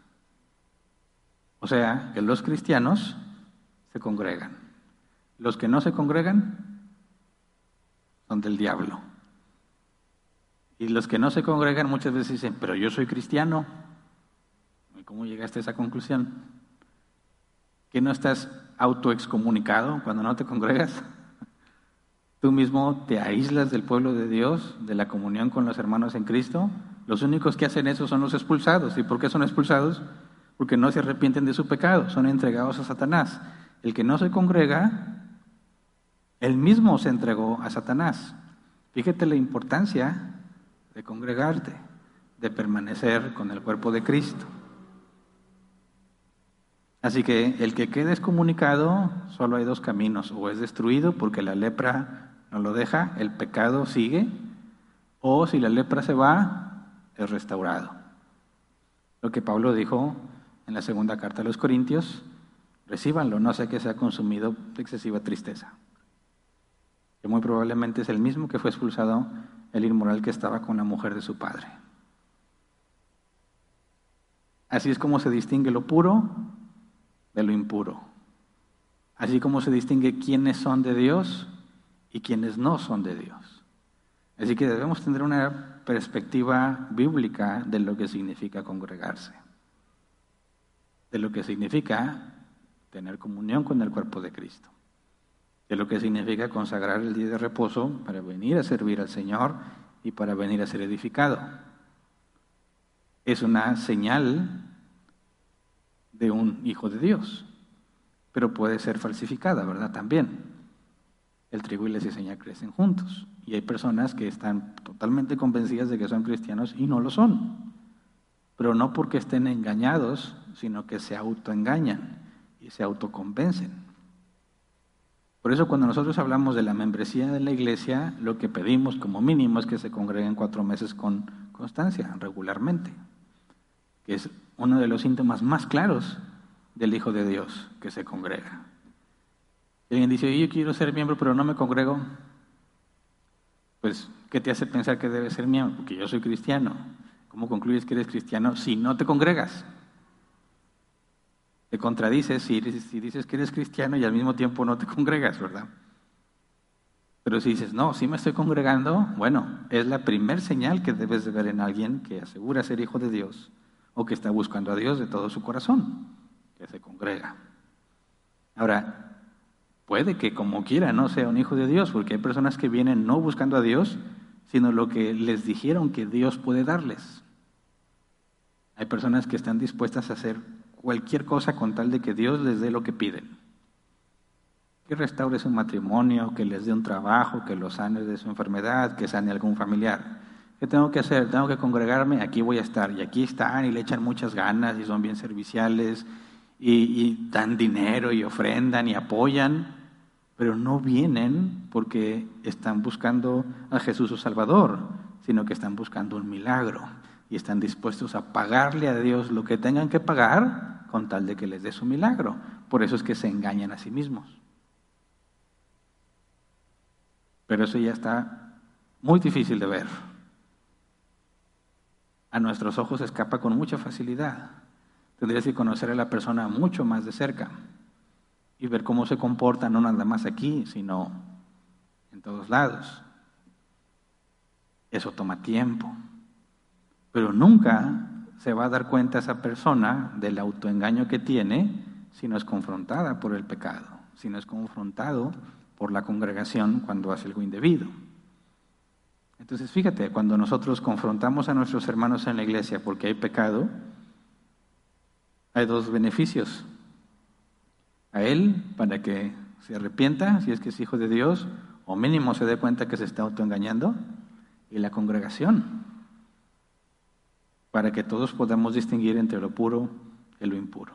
O sea, que los cristianos se congregan. Los que no se congregan son del diablo. Y los que no se congregan muchas veces dicen, pero yo soy cristiano. ¿Cómo llegaste a esa conclusión? ¿Que no estás autoexcomunicado cuando no te congregas? Tú mismo te aíslas del pueblo de Dios, de la comunión con los hermanos en Cristo. Los únicos que hacen eso son los expulsados. ¿Y por qué son expulsados? Porque no se arrepienten de su pecado, son entregados a Satanás. El que no se congrega, él mismo se entregó a Satanás. Fíjate la importancia de congregarte, de permanecer con el cuerpo de Cristo. Así que el que quede excomunicado, solo hay dos caminos, o es destruido porque la lepra no lo deja, el pecado sigue, o si la lepra se va, es restaurado. Lo que Pablo dijo en la segunda carta a los Corintios, recíbanlo, no sé que sea consumido de excesiva tristeza. Muy probablemente es el mismo que fue expulsado el inmoral que estaba con la mujer de su padre. Así es como se distingue lo puro de lo impuro. Así como se distingue quiénes son de Dios y quienes no son de Dios. Así que debemos tener una perspectiva bíblica de lo que significa congregarse, de lo que significa tener comunión con el cuerpo de Cristo, de lo que significa consagrar el día de reposo para venir a servir al Señor y para venir a ser edificado. Es una señal de un hijo de Dios, pero puede ser falsificada, ¿verdad? También el trigo y la cizaña crecen juntos. Y hay personas que están totalmente convencidas de que son cristianos y no lo son. Pero no porque estén engañados, sino que se autoengañan y se autoconvencen. Por eso cuando nosotros hablamos de la membresía de la iglesia, lo que pedimos como mínimo es que se congreguen cuatro meses con constancia, regularmente, que es uno de los síntomas más claros del Hijo de Dios que se congrega. Y alguien dice, yo quiero ser miembro, pero no me congrego. Pues, ¿qué te hace pensar que debes ser miembro? Porque yo soy cristiano. ¿Cómo concluyes que eres cristiano si no te congregas? Contradices si, si dices que eres cristiano y al mismo tiempo no te congregas, ¿verdad? Pero si dices, no, sí me estoy congregando, bueno, es la primer señal que debes de ver en alguien que asegura ser hijo de Dios o que está buscando a Dios de todo su corazón, que se congrega. Ahora, Puede que como quiera no sea un hijo de Dios, porque hay personas que vienen no buscando a Dios, sino lo que les dijeron que Dios puede darles. Hay personas que están dispuestas a hacer cualquier cosa con tal de que Dios les dé lo que piden. Que restaure su matrimonio, que les dé un trabajo, que los sane de su enfermedad, que sane algún familiar. ¿Qué tengo que hacer? Tengo que congregarme, aquí voy a estar. Y aquí están y le echan muchas ganas y son bien serviciales y, y dan dinero y ofrendan y apoyan pero no vienen porque están buscando a Jesús su Salvador, sino que están buscando un milagro y están dispuestos a pagarle a Dios lo que tengan que pagar con tal de que les dé su milagro. Por eso es que se engañan a sí mismos. Pero eso ya está muy difícil de ver. A nuestros ojos escapa con mucha facilidad. Tendrías que conocer a la persona mucho más de cerca y ver cómo se comporta no nada más aquí, sino en todos lados. Eso toma tiempo, pero nunca se va a dar cuenta esa persona del autoengaño que tiene si no es confrontada por el pecado, si no es confrontado por la congregación cuando hace algo indebido. Entonces, fíjate, cuando nosotros confrontamos a nuestros hermanos en la iglesia porque hay pecado, hay dos beneficios a Él para que se arrepienta, si es que es hijo de Dios, o mínimo se dé cuenta que se está autoengañando, y la congregación, para que todos podamos distinguir entre lo puro y lo impuro.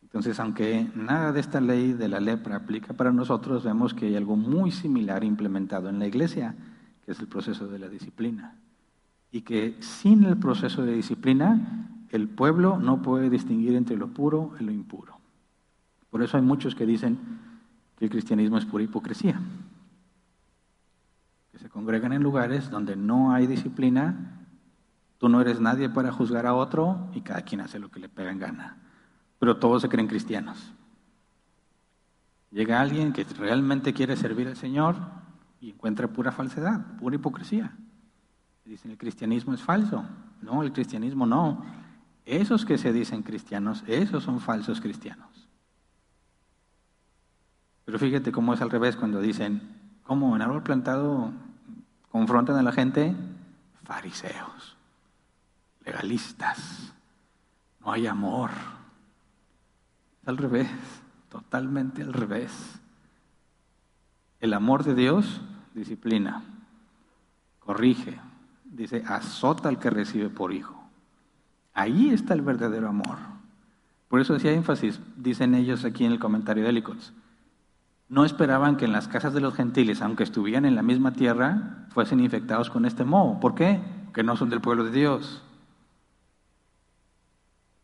Entonces, aunque nada de esta ley de la lepra aplica para nosotros, vemos que hay algo muy similar implementado en la iglesia, que es el proceso de la disciplina. Y que sin el proceso de disciplina, el pueblo no puede distinguir entre lo puro y lo impuro. Por eso hay muchos que dicen que el cristianismo es pura hipocresía. Que se congregan en lugares donde no hay disciplina, tú no eres nadie para juzgar a otro y cada quien hace lo que le pega en gana. Pero todos se creen cristianos. Llega alguien que realmente quiere servir al Señor y encuentra pura falsedad, pura hipocresía. Dicen, el cristianismo es falso. No, el cristianismo no. Esos que se dicen cristianos, esos son falsos cristianos. Pero fíjate cómo es al revés cuando dicen, ¿cómo en árbol plantado confrontan a la gente? Fariseos, legalistas, no hay amor. Es al revés, totalmente al revés. El amor de Dios disciplina, corrige, dice, azota al que recibe por hijo. Ahí está el verdadero amor. Por eso decía énfasis, dicen ellos aquí en el comentario de Helicots. No esperaban que en las casas de los gentiles, aunque estuvieran en la misma tierra, fuesen infectados con este moho. ¿Por qué? Porque no son del pueblo de Dios.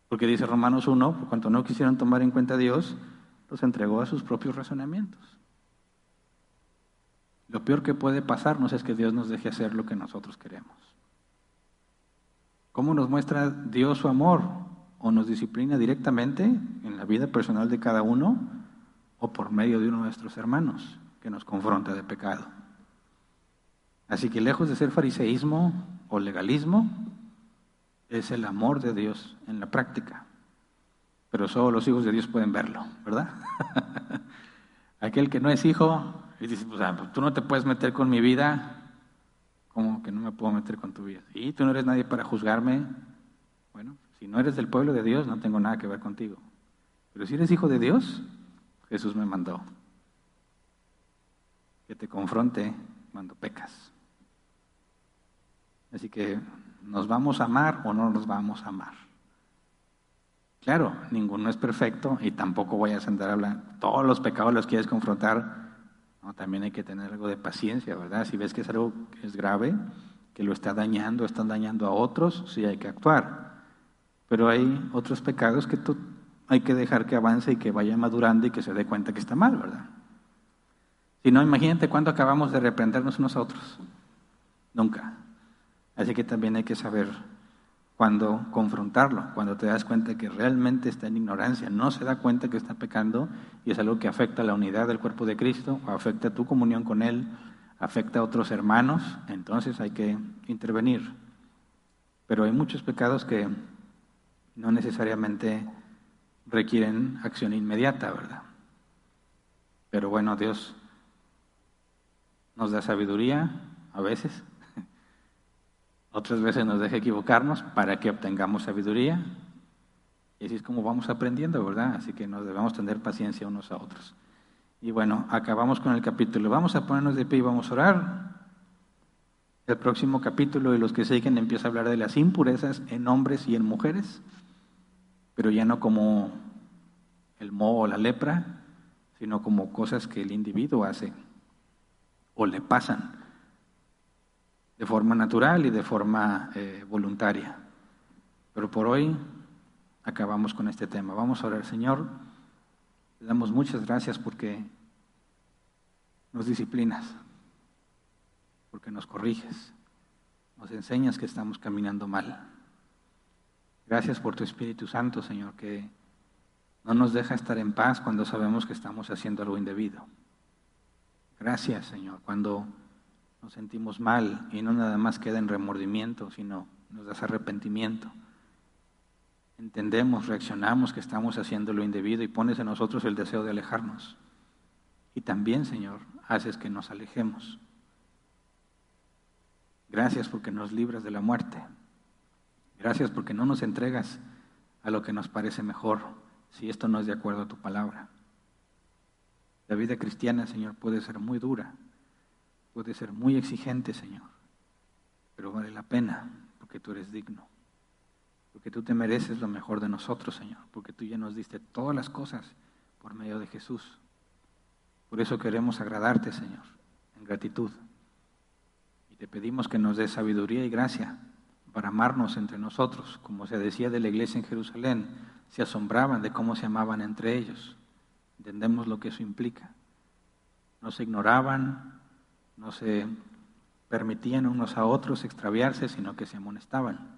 Porque dice Romanos 1, por cuanto no quisieron tomar en cuenta a Dios, los entregó a sus propios razonamientos. Lo peor que puede pasarnos es que Dios nos deje hacer lo que nosotros queremos. ¿Cómo nos muestra Dios su amor? ¿O nos disciplina directamente en la vida personal de cada uno? ¿O por medio de uno de nuestros hermanos que nos confronta de pecado? Así que lejos de ser fariseísmo o legalismo, es el amor de Dios en la práctica. Pero solo los hijos de Dios pueden verlo, ¿verdad? Aquel que no es hijo y dice, pues, ah, pues, tú no te puedes meter con mi vida, ¿cómo que no me puedo meter con tu vida? Y tú no eres nadie para juzgarme. Bueno, si no eres del pueblo de Dios, no tengo nada que ver contigo. Pero si eres hijo de Dios, Jesús me mandó que te confronte cuando pecas. Así que, ¿nos vamos a amar o no nos vamos a amar? Claro, ninguno es perfecto y tampoco voy a andar hablando. Todos los pecados los quieres confrontar también hay que tener algo de paciencia, ¿verdad? Si ves que es algo que es grave, que lo está dañando, están dañando a otros, sí hay que actuar. Pero hay otros pecados que tú, hay que dejar que avance y que vaya madurando y que se dé cuenta que está mal, ¿verdad? Si no, imagínate cuándo acabamos de reprendernos unos a otros. Nunca. Así que también hay que saber cuando confrontarlo, cuando te das cuenta que realmente está en ignorancia, no se da cuenta que está pecando y es algo que afecta a la unidad del cuerpo de Cristo, o afecta tu comunión con Él, afecta a otros hermanos, entonces hay que intervenir. Pero hay muchos pecados que no necesariamente requieren acción inmediata, ¿verdad? Pero bueno, Dios nos da sabiduría a veces otras veces nos deja equivocarnos para que obtengamos sabiduría. Y así es como vamos aprendiendo, ¿verdad? Así que nos debemos tener paciencia unos a otros. Y bueno, acabamos con el capítulo. Vamos a ponernos de pie y vamos a orar. El próximo capítulo y los que siguen empieza a hablar de las impurezas en hombres y en mujeres, pero ya no como el moho o la lepra, sino como cosas que el individuo hace o le pasan de forma natural y de forma eh, voluntaria. Pero por hoy acabamos con este tema. Vamos a orar, Señor. Te damos muchas gracias porque nos disciplinas, porque nos corriges, nos enseñas que estamos caminando mal. Gracias por tu Espíritu Santo, Señor, que no nos deja estar en paz cuando sabemos que estamos haciendo algo indebido. Gracias, Señor, cuando nos sentimos mal y no nada más queda en remordimiento, sino nos das arrepentimiento. Entendemos, reaccionamos que estamos haciendo lo indebido y pones en nosotros el deseo de alejarnos. Y también, Señor, haces que nos alejemos. Gracias porque nos libras de la muerte. Gracias porque no nos entregas a lo que nos parece mejor, si esto no es de acuerdo a tu palabra. La vida cristiana, Señor, puede ser muy dura, puede ser muy exigente, Señor, pero vale la pena porque tú eres digno, porque tú te mereces lo mejor de nosotros, Señor, porque tú ya nos diste todas las cosas por medio de Jesús. Por eso queremos agradarte, Señor, en gratitud. Y te pedimos que nos des sabiduría y gracia para amarnos entre nosotros, como se decía de la iglesia en Jerusalén, se asombraban de cómo se amaban entre ellos. Entendemos lo que eso implica. No se ignoraban, no se permitían unos a otros extraviarse, sino que se amonestaban.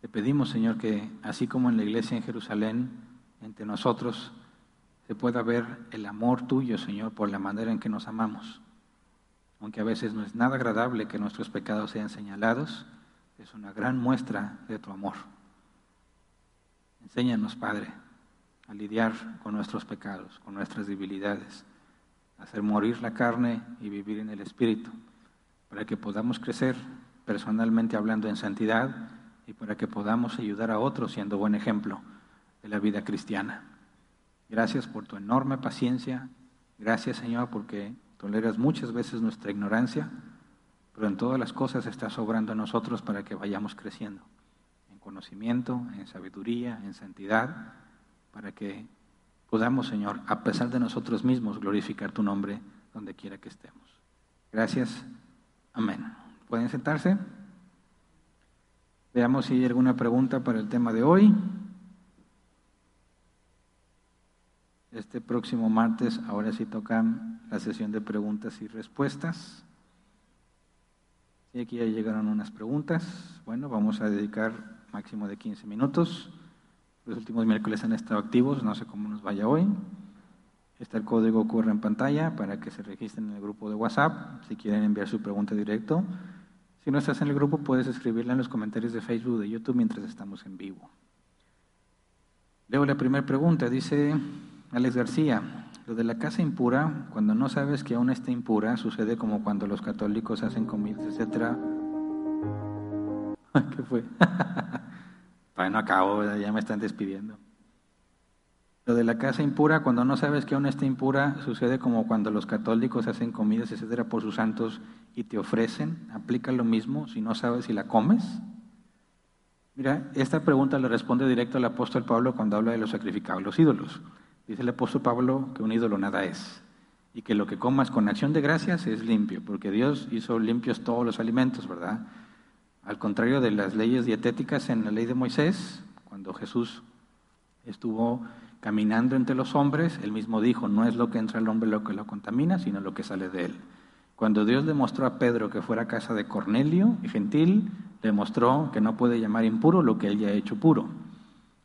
Te pedimos, Señor, que así como en la iglesia en Jerusalén, entre nosotros, que pueda ver el amor tuyo, Señor, por la manera en que nos amamos. Aunque a veces no es nada agradable que nuestros pecados sean señalados, es una gran muestra de tu amor. Enséñanos, Padre, a lidiar con nuestros pecados, con nuestras debilidades, hacer morir la carne y vivir en el Espíritu, para que podamos crecer personalmente hablando en santidad y para que podamos ayudar a otros siendo buen ejemplo de la vida cristiana. Gracias por tu enorme paciencia. Gracias, Señor, porque toleras muchas veces nuestra ignorancia, pero en todas las cosas estás obrando a nosotros para que vayamos creciendo en conocimiento, en sabiduría, en santidad, para que podamos, Señor, a pesar de nosotros mismos, glorificar tu nombre donde quiera que estemos. Gracias. Amén. ¿Pueden sentarse? Veamos si hay alguna pregunta para el tema de hoy. Este próximo martes, ahora sí toca la sesión de preguntas y respuestas. Y aquí ya llegaron unas preguntas. Bueno, vamos a dedicar máximo de 15 minutos. Los últimos miércoles han estado activos, no sé cómo nos vaya hoy. Está el código ocurre en pantalla para que se registren en el grupo de WhatsApp si quieren enviar su pregunta directo. Si no estás en el grupo, puedes escribirla en los comentarios de Facebook, de YouTube, mientras estamos en vivo. Leo la primera pregunta, dice Alex García, lo de la casa impura, cuando no sabes que aún está impura, sucede como cuando los católicos hacen comidas, etcétera. ¿Qué fue? bueno, acabo, ya me están despidiendo. Lo de la casa impura, cuando no sabes que aún está impura, sucede como cuando los católicos hacen comidas, etcétera, por sus santos y te ofrecen. Aplica lo mismo si no sabes si la comes. Mira, esta pregunta le responde directo al apóstol Pablo cuando habla de los sacrificados, los ídolos. Dice el apóstol Pablo que un ídolo nada es y que lo que comas con acción de gracias es limpio, porque Dios hizo limpios todos los alimentos, ¿verdad? Al contrario de las leyes dietéticas en la ley de Moisés, cuando Jesús estuvo caminando entre los hombres, él mismo dijo, no es lo que entra al hombre lo que lo contamina, sino lo que sale de él. Cuando Dios le mostró a Pedro que fuera a casa de Cornelio y gentil, le mostró que no puede llamar impuro lo que él ya ha hecho puro.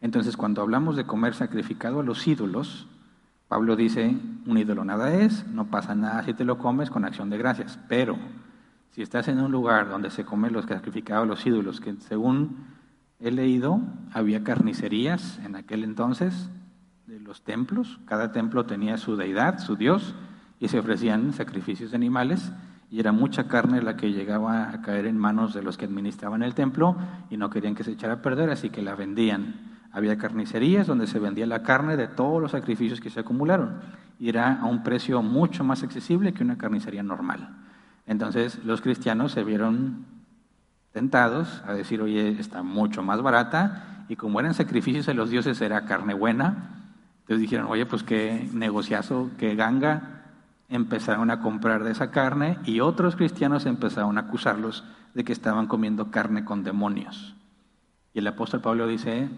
Entonces, cuando hablamos de comer sacrificado a los ídolos, Pablo dice, un ídolo nada es, no pasa nada si te lo comes con acción de gracias. Pero si estás en un lugar donde se comen los sacrificados los ídolos, que según he leído, había carnicerías en aquel entonces, de los templos. Cada templo tenía su deidad, su dios, y se ofrecían sacrificios de animales. Y era mucha carne la que llegaba a caer en manos de los que administraban el templo y no querían que se echara a perder, así que la vendían. Había carnicerías donde se vendía la carne de todos los sacrificios que se acumularon y era a un precio mucho más accesible que una carnicería normal. Entonces los cristianos se vieron tentados a decir, oye, está mucho más barata y como eran sacrificios a los dioses era carne buena, entonces dijeron, oye, pues qué negociazo, qué ganga. Empezaron a comprar de esa carne y otros cristianos empezaron a acusarlos de que estaban comiendo carne con demonios. Y el apóstol Pablo dice,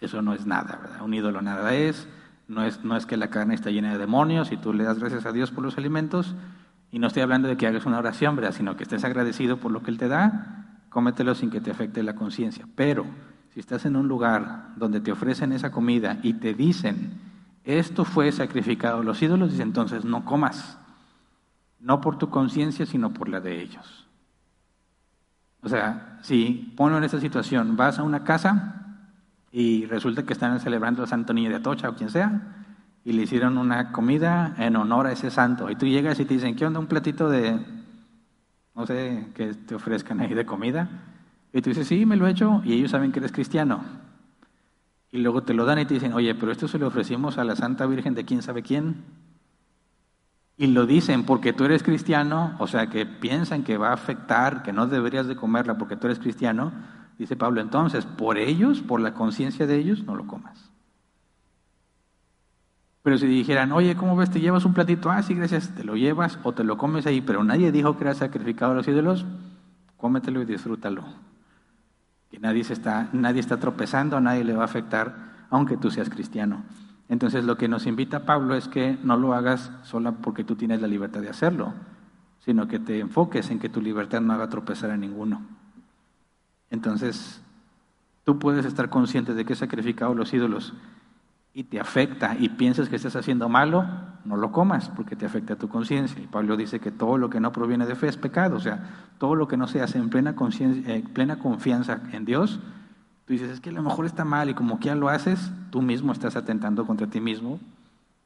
eso no es nada, ¿verdad? Un ídolo nada es, no es, no es que la carne está llena de demonios y tú le das gracias a Dios por los alimentos. Y no estoy hablando de que hagas una oración, ¿verdad? Sino que estés agradecido por lo que Él te da, cómetelo sin que te afecte la conciencia. Pero si estás en un lugar donde te ofrecen esa comida y te dicen, esto fue sacrificado a los ídolos, dice entonces no comas, no por tu conciencia, sino por la de ellos. O sea, si ponlo en esta situación, vas a una casa y resulta que están celebrando a Santo Niño de Atocha o quien sea, y le hicieron una comida en honor a ese santo, y tú llegas y te dicen, ¿qué onda? Un platito de, no sé, que te ofrezcan ahí de comida, y tú dices, sí, me lo he hecho, y ellos saben que eres cristiano. Y luego te lo dan y te dicen, oye, pero esto se lo ofrecimos a la Santa Virgen de quién sabe quién. Y lo dicen porque tú eres cristiano, o sea que piensan que va a afectar, que no deberías de comerla porque tú eres cristiano. Dice Pablo, entonces, por ellos, por la conciencia de ellos, no lo comas. Pero si dijeran, oye, ¿cómo ves? ¿Te llevas un platito? Ah, sí, gracias, te lo llevas o te lo comes ahí, pero nadie dijo que era sacrificado a los ídolos, cómetelo y disfrútalo que nadie, está, nadie está tropezando, nadie le va a afectar, aunque tú seas cristiano. Entonces lo que nos invita Pablo es que no lo hagas solo porque tú tienes la libertad de hacerlo, sino que te enfoques en que tu libertad no haga tropezar a ninguno. Entonces, tú puedes estar consciente de que he sacrificado los ídolos y te afecta y piensas que estás haciendo malo, no lo comas porque te afecta tu conciencia. Y Pablo dice que todo lo que no proviene de fe es pecado, o sea, todo lo que no se hace en plena, eh, plena confianza en Dios, tú dices, es que a lo mejor está mal y como que lo haces, tú mismo estás atentando contra ti mismo,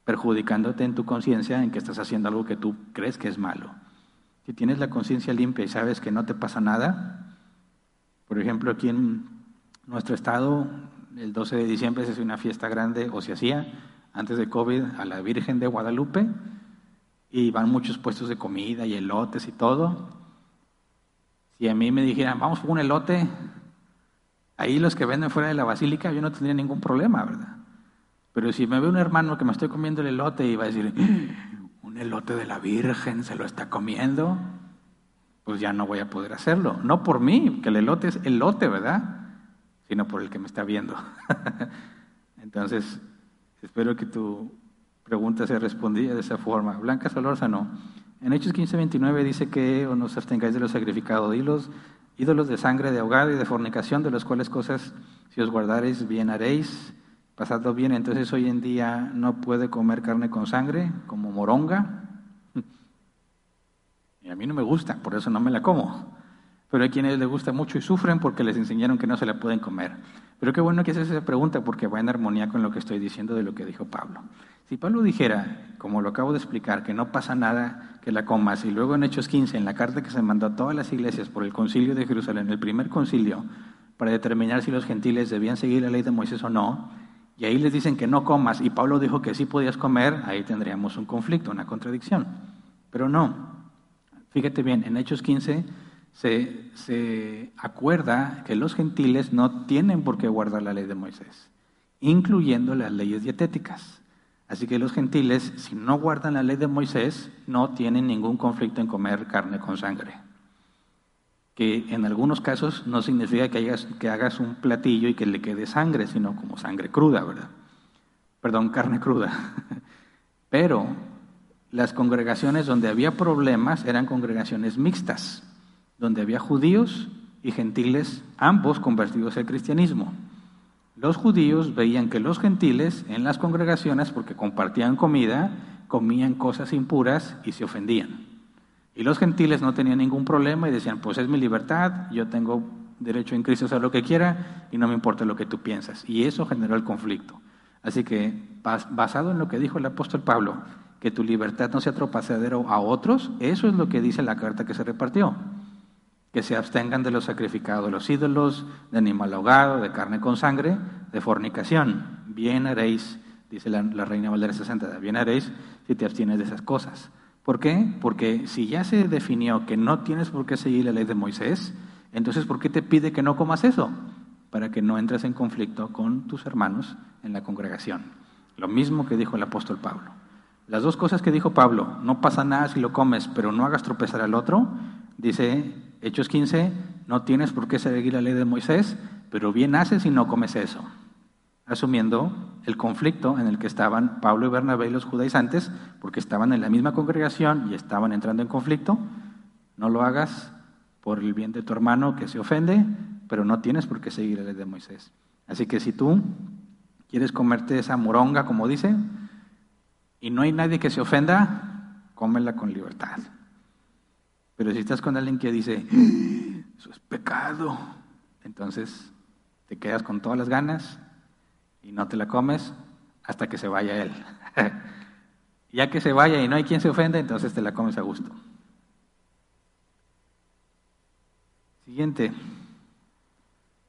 perjudicándote en tu conciencia en que estás haciendo algo que tú crees que es malo. Si tienes la conciencia limpia y sabes que no te pasa nada, por ejemplo, aquí en nuestro estado el 12 de diciembre se hace una fiesta grande, o se hacía antes de COVID, a la Virgen de Guadalupe, y van muchos puestos de comida y elotes y todo. Si a mí me dijeran, vamos por un elote, ahí los que venden fuera de la basílica, yo no tendría ningún problema, ¿verdad? Pero si me ve un hermano que me estoy comiendo el elote y va a decir, un elote de la Virgen se lo está comiendo, pues ya no voy a poder hacerlo. No por mí, que el elote es elote, ¿verdad? Sino por el que me está viendo. Entonces, espero que tu pregunta sea respondida de esa forma. Blanca Solórzano, en Hechos 15:29 dice que o nos abstengáis de los sacrificados ídolos, ídolos de sangre, de ahogado y de fornicación, de las cuales cosas, si os guardaréis, bien haréis, pasadlo bien. Entonces, hoy en día no puede comer carne con sangre, como moronga. Y a mí no me gusta, por eso no me la como pero hay quienes les gusta mucho y sufren porque les enseñaron que no se la pueden comer. Pero qué bueno que haces esa pregunta porque va en armonía con lo que estoy diciendo de lo que dijo Pablo. Si Pablo dijera, como lo acabo de explicar, que no pasa nada que la comas, y luego en Hechos 15, en la carta que se mandó a todas las iglesias por el concilio de Jerusalén, el primer concilio, para determinar si los gentiles debían seguir la ley de Moisés o no, y ahí les dicen que no comas, y Pablo dijo que sí podías comer, ahí tendríamos un conflicto, una contradicción. Pero no. Fíjate bien, en Hechos 15 se, acuerda que los gentiles no tienen por qué guardar la ley de Moisés, incluyendo las leyes dietéticas. Así que los gentiles, si no guardan la ley de Moisés, no tienen ningún conflicto en comer carne con sangre. Que en algunos casos no significa que hagas, que hagas un platillo y que le quede sangre, sino como sangre cruda, ¿verdad? Perdón, carne cruda. Pero las congregaciones donde había problemas eran congregaciones mixtas donde había judíos y gentiles, ambos convertidos al cristianismo. Los judíos veían que los gentiles en las congregaciones, porque compartían comida, comían cosas impuras y se ofendían. Y los gentiles no tenían ningún problema y decían, pues es mi libertad, yo tengo derecho en Cristo a hacer lo que quiera y no me importa lo que tú piensas. Y eso generó el conflicto. Así que, basado en lo que dijo el apóstol Pablo, que tu libertad no sea tropacedero a otros, eso es lo que dice la carta que se repartió que se abstengan de los sacrificados de los ídolos, de animal ahogado, de carne con sangre, de fornicación. Bien haréis, dice la, reina Valera 60, bien haréis si te abstienes de esas cosas. ¿Por qué? Porque si ya se definió que no tienes por qué seguir la ley de Moisés, entonces ¿por qué te pide que no comas eso? Para que no entres en conflicto con tus hermanos en la congregación. Lo mismo que dijo el apóstol Pablo. Las dos cosas que dijo Pablo, no pasa nada si lo comes, pero no hagas tropezar al otro, dice Hechos 15, no tienes por qué seguir la ley de Moisés, pero bien haces y no comes eso. Asumiendo el conflicto en el que estaban Pablo y Bernabé y los judaizantes, porque estaban en la misma congregación y estaban entrando en conflicto. No lo hagas por el bien de tu hermano que se ofende, pero no tienes por qué seguir la ley de Moisés. Así que si tú quieres comerte esa moronga, como dice, y no hay nadie que se ofenda, cómela con libertad. Pero si estás con alguien que dice, eso es pecado, entonces te quedas con todas las ganas y no te la comes hasta que se vaya él. ya que se vaya y no hay quien se ofenda, entonces te la comes a gusto. Siguiente.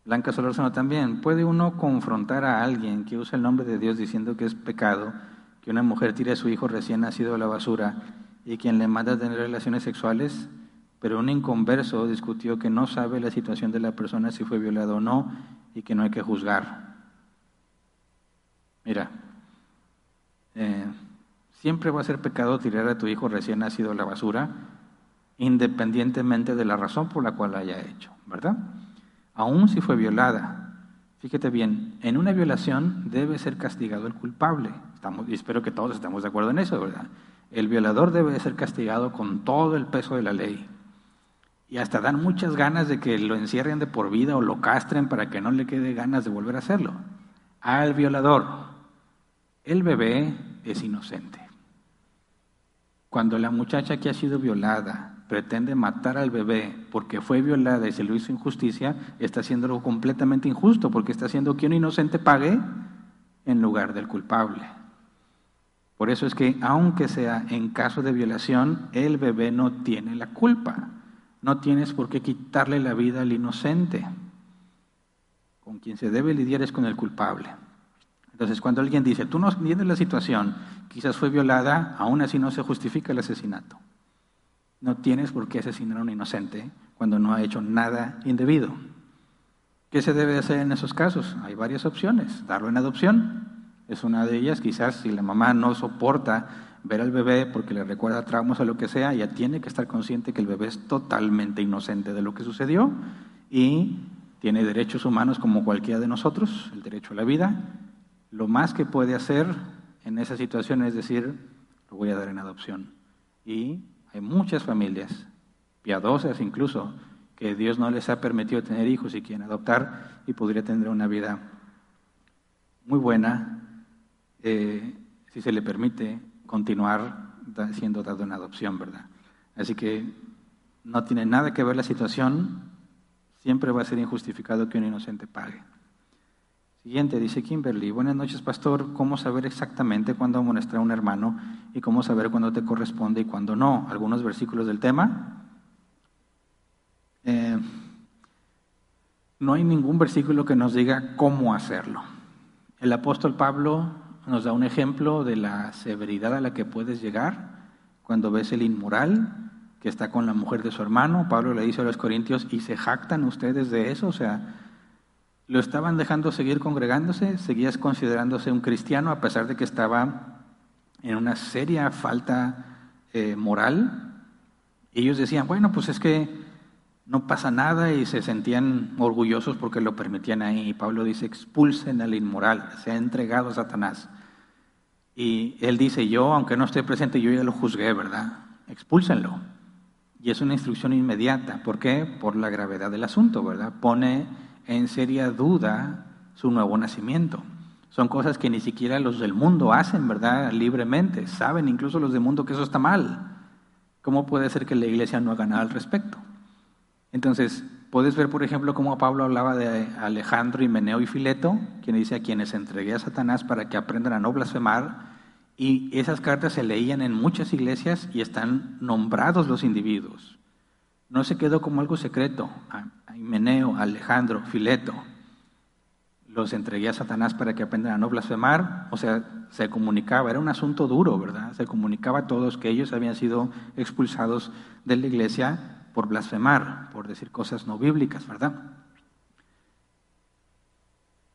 Blanca Solorzano también. ¿Puede uno confrontar a alguien que usa el nombre de Dios diciendo que es pecado que una mujer tire a su hijo recién nacido a la basura y quien le manda a tener relaciones sexuales? Pero un inconverso discutió que no sabe la situación de la persona si fue violado o no y que no hay que juzgar. Mira, eh, siempre va a ser pecado tirar a tu hijo recién nacido a la basura, independientemente de la razón por la cual haya hecho, ¿verdad? Aún si fue violada. Fíjate bien, en una violación debe ser castigado el culpable. Estamos, y espero que todos estemos de acuerdo en eso, ¿verdad? El violador debe ser castigado con todo el peso de la ley y hasta dan muchas ganas de que lo encierren de por vida o lo castren para que no le quede ganas de volver a hacerlo. Al violador. el bebé es inocente. Cuando la muchacha que ha sido violada pretende matar al bebé porque fue violada y se lo hizo injusticia, está haciendo algo completamente injusto porque está haciendo que un inocente pague en lugar del culpable. Por eso es que aunque sea en caso de violación, el bebé no tiene la culpa. No tienes por qué quitarle la vida al inocente. Con quien se debe lidiar es con el culpable. Entonces, cuando alguien dice, tú no entiendes la situación, quizás fue violada, aún así no se justifica el asesinato. No tienes por qué asesinar a un inocente cuando no ha hecho nada indebido. ¿Qué se debe hacer en esos casos? Hay varias opciones. Darlo en adopción es una de ellas. Quizás si la mamá no soporta ver al bebé porque le recuerda traumas o lo que sea, ya tiene que estar consciente que el bebé es totalmente inocente de lo que sucedió y tiene derechos humanos como cualquiera de nosotros, el derecho a la vida. Lo más que puede hacer en esa situación es decir, lo voy a dar en adopción. Y hay muchas familias, piadosas incluso, que Dios no les ha permitido tener hijos y quieren adoptar y podría tener una vida muy buena eh, si se le permite continuar siendo dado en adopción, ¿verdad? Así que no tiene nada que ver la situación, siempre va a ser injustificado que un inocente pague. Siguiente, dice Kimberly, buenas noches pastor, ¿cómo saber exactamente cuándo amonestar a un hermano y cómo saber cuándo te corresponde y cuándo no? Algunos versículos del tema. Eh, no hay ningún versículo que nos diga cómo hacerlo. El apóstol Pablo nos da un ejemplo de la severidad a la que puedes llegar cuando ves el inmoral que está con la mujer de su hermano. Pablo le dice a los corintios, ¿y se jactan ustedes de eso? O sea, lo estaban dejando seguir congregándose, seguías considerándose un cristiano a pesar de que estaba en una seria falta eh, moral. ellos decían, bueno, pues es que no pasa nada y se sentían orgullosos porque lo permitían ahí. Y Pablo dice, expulsen al inmoral, se ha entregado a Satanás. Y él dice, yo, aunque no esté presente, yo ya lo juzgué, ¿verdad? Expúlsenlo. Y es una instrucción inmediata. ¿Por qué? Por la gravedad del asunto, ¿verdad? Pone en seria duda su nuevo nacimiento. Son cosas que ni siquiera los del mundo hacen, ¿verdad? Libremente. Saben incluso los del mundo que eso está mal. ¿Cómo puede ser que la iglesia no haga nada al respecto? Entonces, puedes ver, por ejemplo, cómo Pablo hablaba de Alejandro, y Meneo y Fileto, quien dice a quienes entregué a Satanás para que aprendan a no blasfemar. Y esas cartas se leían en muchas iglesias y están nombrados los individuos. No se quedó como algo secreto. Meneo, Alejandro, Fileto, los entregué a Satanás para que aprendan a no blasfemar, o sea, se comunicaba, era un asunto duro, ¿verdad? Se comunicaba a todos que ellos habían sido expulsados de la iglesia por blasfemar, por decir cosas no bíblicas, ¿verdad?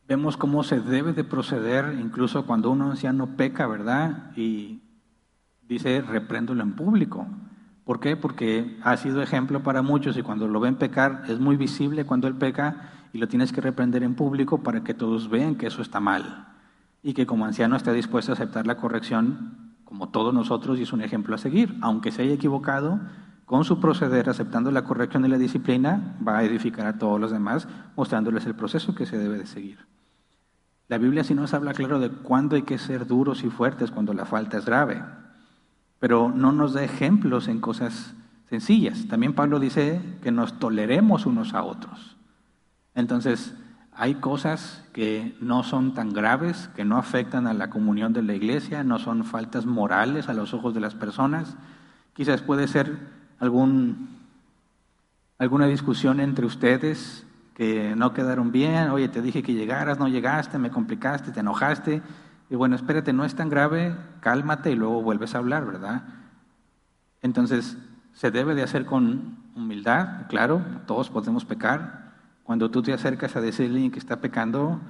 Vemos cómo se debe de proceder incluso cuando uno anciano peca, ¿verdad? Y dice, repréndolo en público. ¿Por qué? Porque ha sido ejemplo para muchos y cuando lo ven pecar es muy visible cuando él peca y lo tienes que reprender en público para que todos vean que eso está mal y que como anciano está dispuesto a aceptar la corrección como todos nosotros y es un ejemplo a seguir. Aunque se haya equivocado, con su proceder, aceptando la corrección y la disciplina, va a edificar a todos los demás, mostrándoles el proceso que se debe de seguir. La Biblia sí nos habla claro de cuándo hay que ser duros y fuertes cuando la falta es grave pero no nos da ejemplos en cosas sencillas. También Pablo dice que nos toleremos unos a otros. Entonces, hay cosas que no son tan graves, que no afectan a la comunión de la iglesia, no son faltas morales a los ojos de las personas. Quizás puede ser algún, alguna discusión entre ustedes que no quedaron bien, oye, te dije que llegaras, no llegaste, me complicaste, te enojaste, y bueno, espérate, no es tan grave, cálmate y luego vuelves a hablar, ¿verdad? Entonces, se debe de hacer con humildad, claro, todos podemos pecar. Cuando tú te acercas a decirle que está pecando,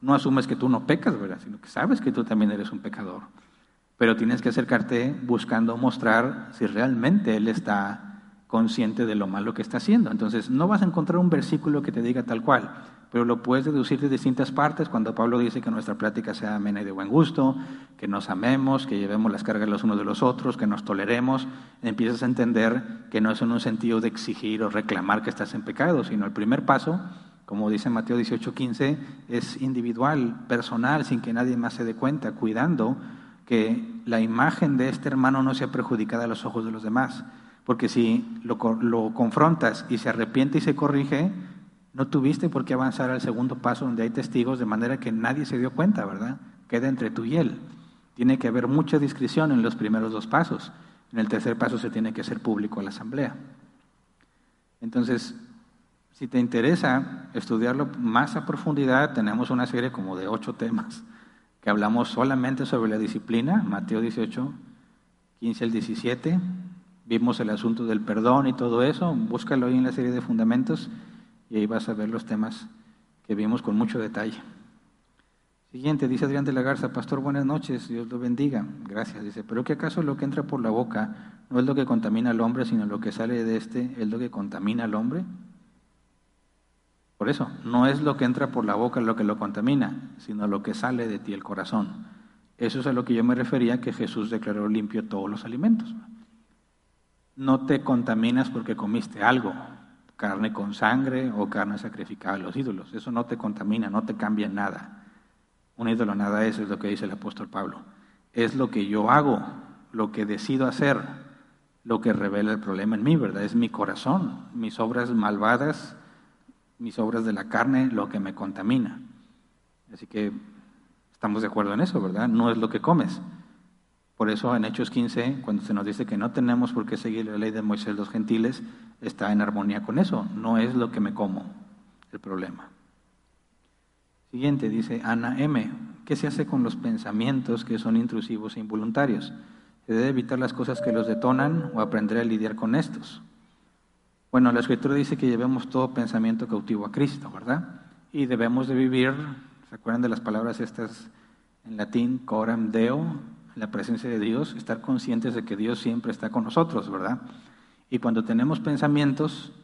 no asumes que tú no pecas, ¿verdad? Sino que sabes que tú también eres un pecador. Pero tienes que acercarte buscando mostrar si realmente él está consciente de lo malo que está haciendo. Entonces, no vas a encontrar un versículo que te diga tal cual, pero lo puedes deducir de distintas partes cuando Pablo dice que nuestra plática sea amena y de buen gusto, que nos amemos, que llevemos las cargas los unos de los otros, que nos toleremos, empiezas a entender que no es en un sentido de exigir o reclamar que estás en pecado, sino el primer paso como dice Mateo 18:15, es individual, personal, sin que nadie más se dé cuenta, cuidando que la imagen de este hermano no sea perjudicada a los ojos de los demás. Porque si lo, confrontas y se arrepiente y se corrige, no tuviste por qué avanzar al segundo paso donde hay testigos de manera que nadie se dio cuenta, ¿verdad? Queda entre tú y él. Tiene que haber mucha discreción en los primeros dos pasos. En el tercer paso se tiene que hacer público a la asamblea. Entonces, si te interesa estudiarlo más a profundidad, tenemos una serie como de ocho temas que hablamos solamente sobre la disciplina, Mateo 18, 15 al 17. Vimos el asunto del perdón y todo eso. Búscalo ahí en la serie de fundamentos y ahí vas a ver los temas que vimos con mucho detalle. Siguiente, dice Adrián de la Garza, Pastor, buenas noches, Dios lo bendiga. Gracias, dice, pero que acaso lo que entra por la boca no es lo que contamina al hombre, sino lo que sale de este es lo que contamina al hombre. Por eso, no es lo que entra por la boca lo que lo contamina, sino lo que sale de ti, el corazón. Eso es a lo que yo me refería que Jesús declaró limpio todos los alimentos. No te contaminas porque comiste algo, carne con sangre o carne sacrificada a los ídolos. Eso no te contamina, no te cambia nada. Un ídolo nada es, es lo que dice el apóstol Pablo. Es lo que yo hago, lo que decido hacer, lo que revela el problema en mí, ¿verdad? Es mi corazón, mis obras malvadas mis obras de la carne lo que me contamina. Así que estamos de acuerdo en eso, ¿verdad? No es lo que comes. Por eso en Hechos 15, cuando se nos dice que no tenemos por qué seguir la ley de Moisés los gentiles, está en armonía con eso. No es lo que me como el problema. Siguiente, dice Ana M. ¿Qué se hace con los pensamientos que son intrusivos e involuntarios? ¿Se debe evitar las cosas que los detonan o aprender a lidiar con estos? Bueno, la escritura dice que llevemos todo pensamiento cautivo a Cristo, ¿verdad? Y debemos de vivir, ¿se acuerdan de las palabras estas en latín, coram deo, la presencia de Dios, estar conscientes de que Dios siempre está con nosotros, ¿verdad? Y cuando tenemos pensamientos,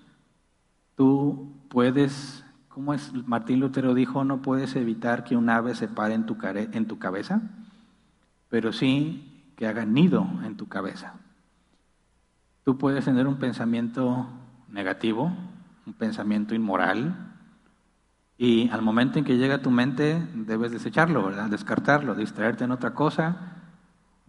tú puedes, ¿cómo es? Martín Lutero dijo, no puedes evitar que un ave se pare en tu, en tu cabeza, pero sí que haga nido en tu cabeza. Tú puedes tener un pensamiento negativo, un pensamiento inmoral, y al momento en que llega a tu mente debes desecharlo, ¿verdad? Descartarlo, distraerte en otra cosa,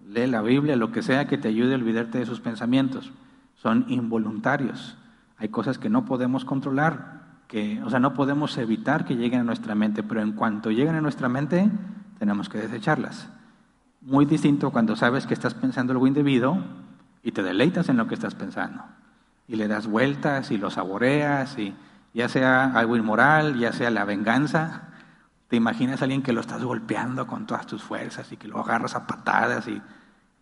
lee la Biblia, lo que sea que te ayude a olvidarte de esos pensamientos. Son involuntarios. Hay cosas que no podemos controlar, que, o sea, no podemos evitar que lleguen a nuestra mente, pero en cuanto lleguen a nuestra mente, tenemos que desecharlas. Muy distinto cuando sabes que estás pensando algo indebido y te deleitas en lo que estás pensando y le das vueltas y lo saboreas y ya sea algo inmoral, ya sea la venganza, te imaginas a alguien que lo estás golpeando con todas tus fuerzas y que lo agarras a patadas y,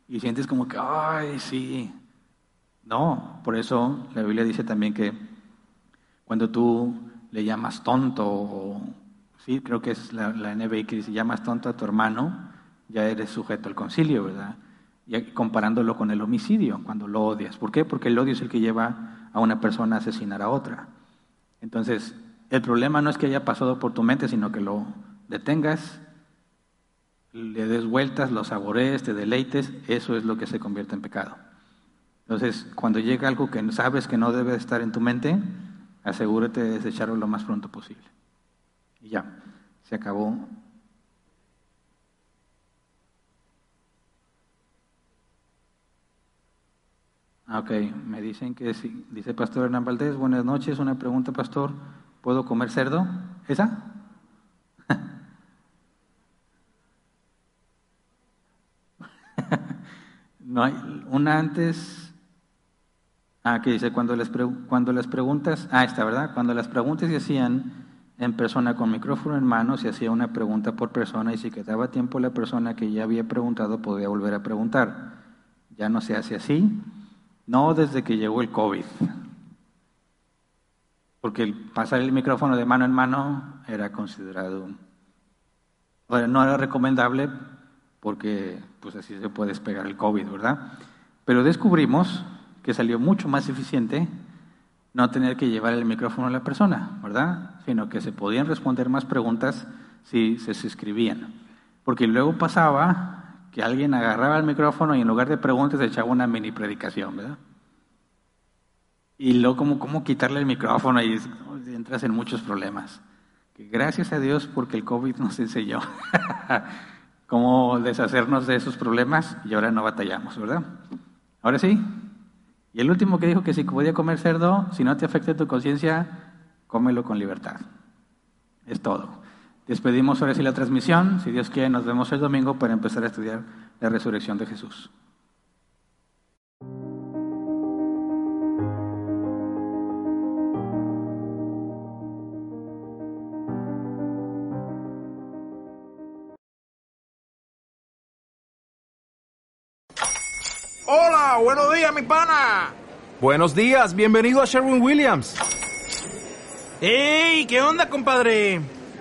y sientes como que, ay, sí. No, por eso la Biblia dice también que cuando tú le llamas tonto, o, sí, creo que es la, la NBI que dice, llamas tonto a tu hermano, ya eres sujeto al concilio, ¿verdad? Y comparándolo con el homicidio, cuando lo odias. ¿Por qué? Porque el odio es el que lleva a una persona a asesinar a otra. Entonces, el problema no es que haya pasado por tu mente, sino que lo detengas, le des vueltas, lo saborees, te deleites, eso es lo que se convierte en pecado. Entonces, cuando llega algo que sabes que no debe estar en tu mente, asegúrate de desecharlo lo más pronto posible. Y ya, se acabó ok, me dicen que sí. Dice Pastor Hernán Valdés, buenas noches. Una pregunta, Pastor. ¿Puedo comer cerdo? ¿Esa? no hay una antes. Ah, que dice, cuando cuando las preguntas, ah, está, ¿verdad? Cuando las preguntas se hacían en persona con micrófono en mano, se hacía una pregunta por persona y si quedaba tiempo la persona que ya había preguntado podía volver a preguntar. Ya no se hace así. No desde que llegó el COVID. Porque pasar el micrófono de mano en mano era considerado, no era recomendable porque pues así se puede despegar el COVID, ¿verdad? Pero descubrimos que salió mucho más eficiente no tener que llevar el micrófono a la persona, ¿verdad? Sino que se podían responder más preguntas si se escribían. Porque luego pasaba que alguien agarraba el micrófono y en lugar de preguntas echaba una mini predicación, ¿verdad? y luego cómo, cómo quitarle el micrófono y entras en muchos problemas. Gracias a Dios porque el COVID nos enseñó cómo deshacernos de esos problemas y ahora no batallamos, ¿verdad? Ahora sí. Y el último que dijo que si podía comer cerdo, si no te afecta tu conciencia, cómelo con libertad. Es todo. Despedimos ahora sí la transmisión. Si Dios quiere, nos vemos el domingo para empezar a estudiar la resurrección de Jesús. Hola, buenos días, mi pana. Buenos días, bienvenido a Sherwin Williams. ¡Ey! ¿Qué onda, compadre?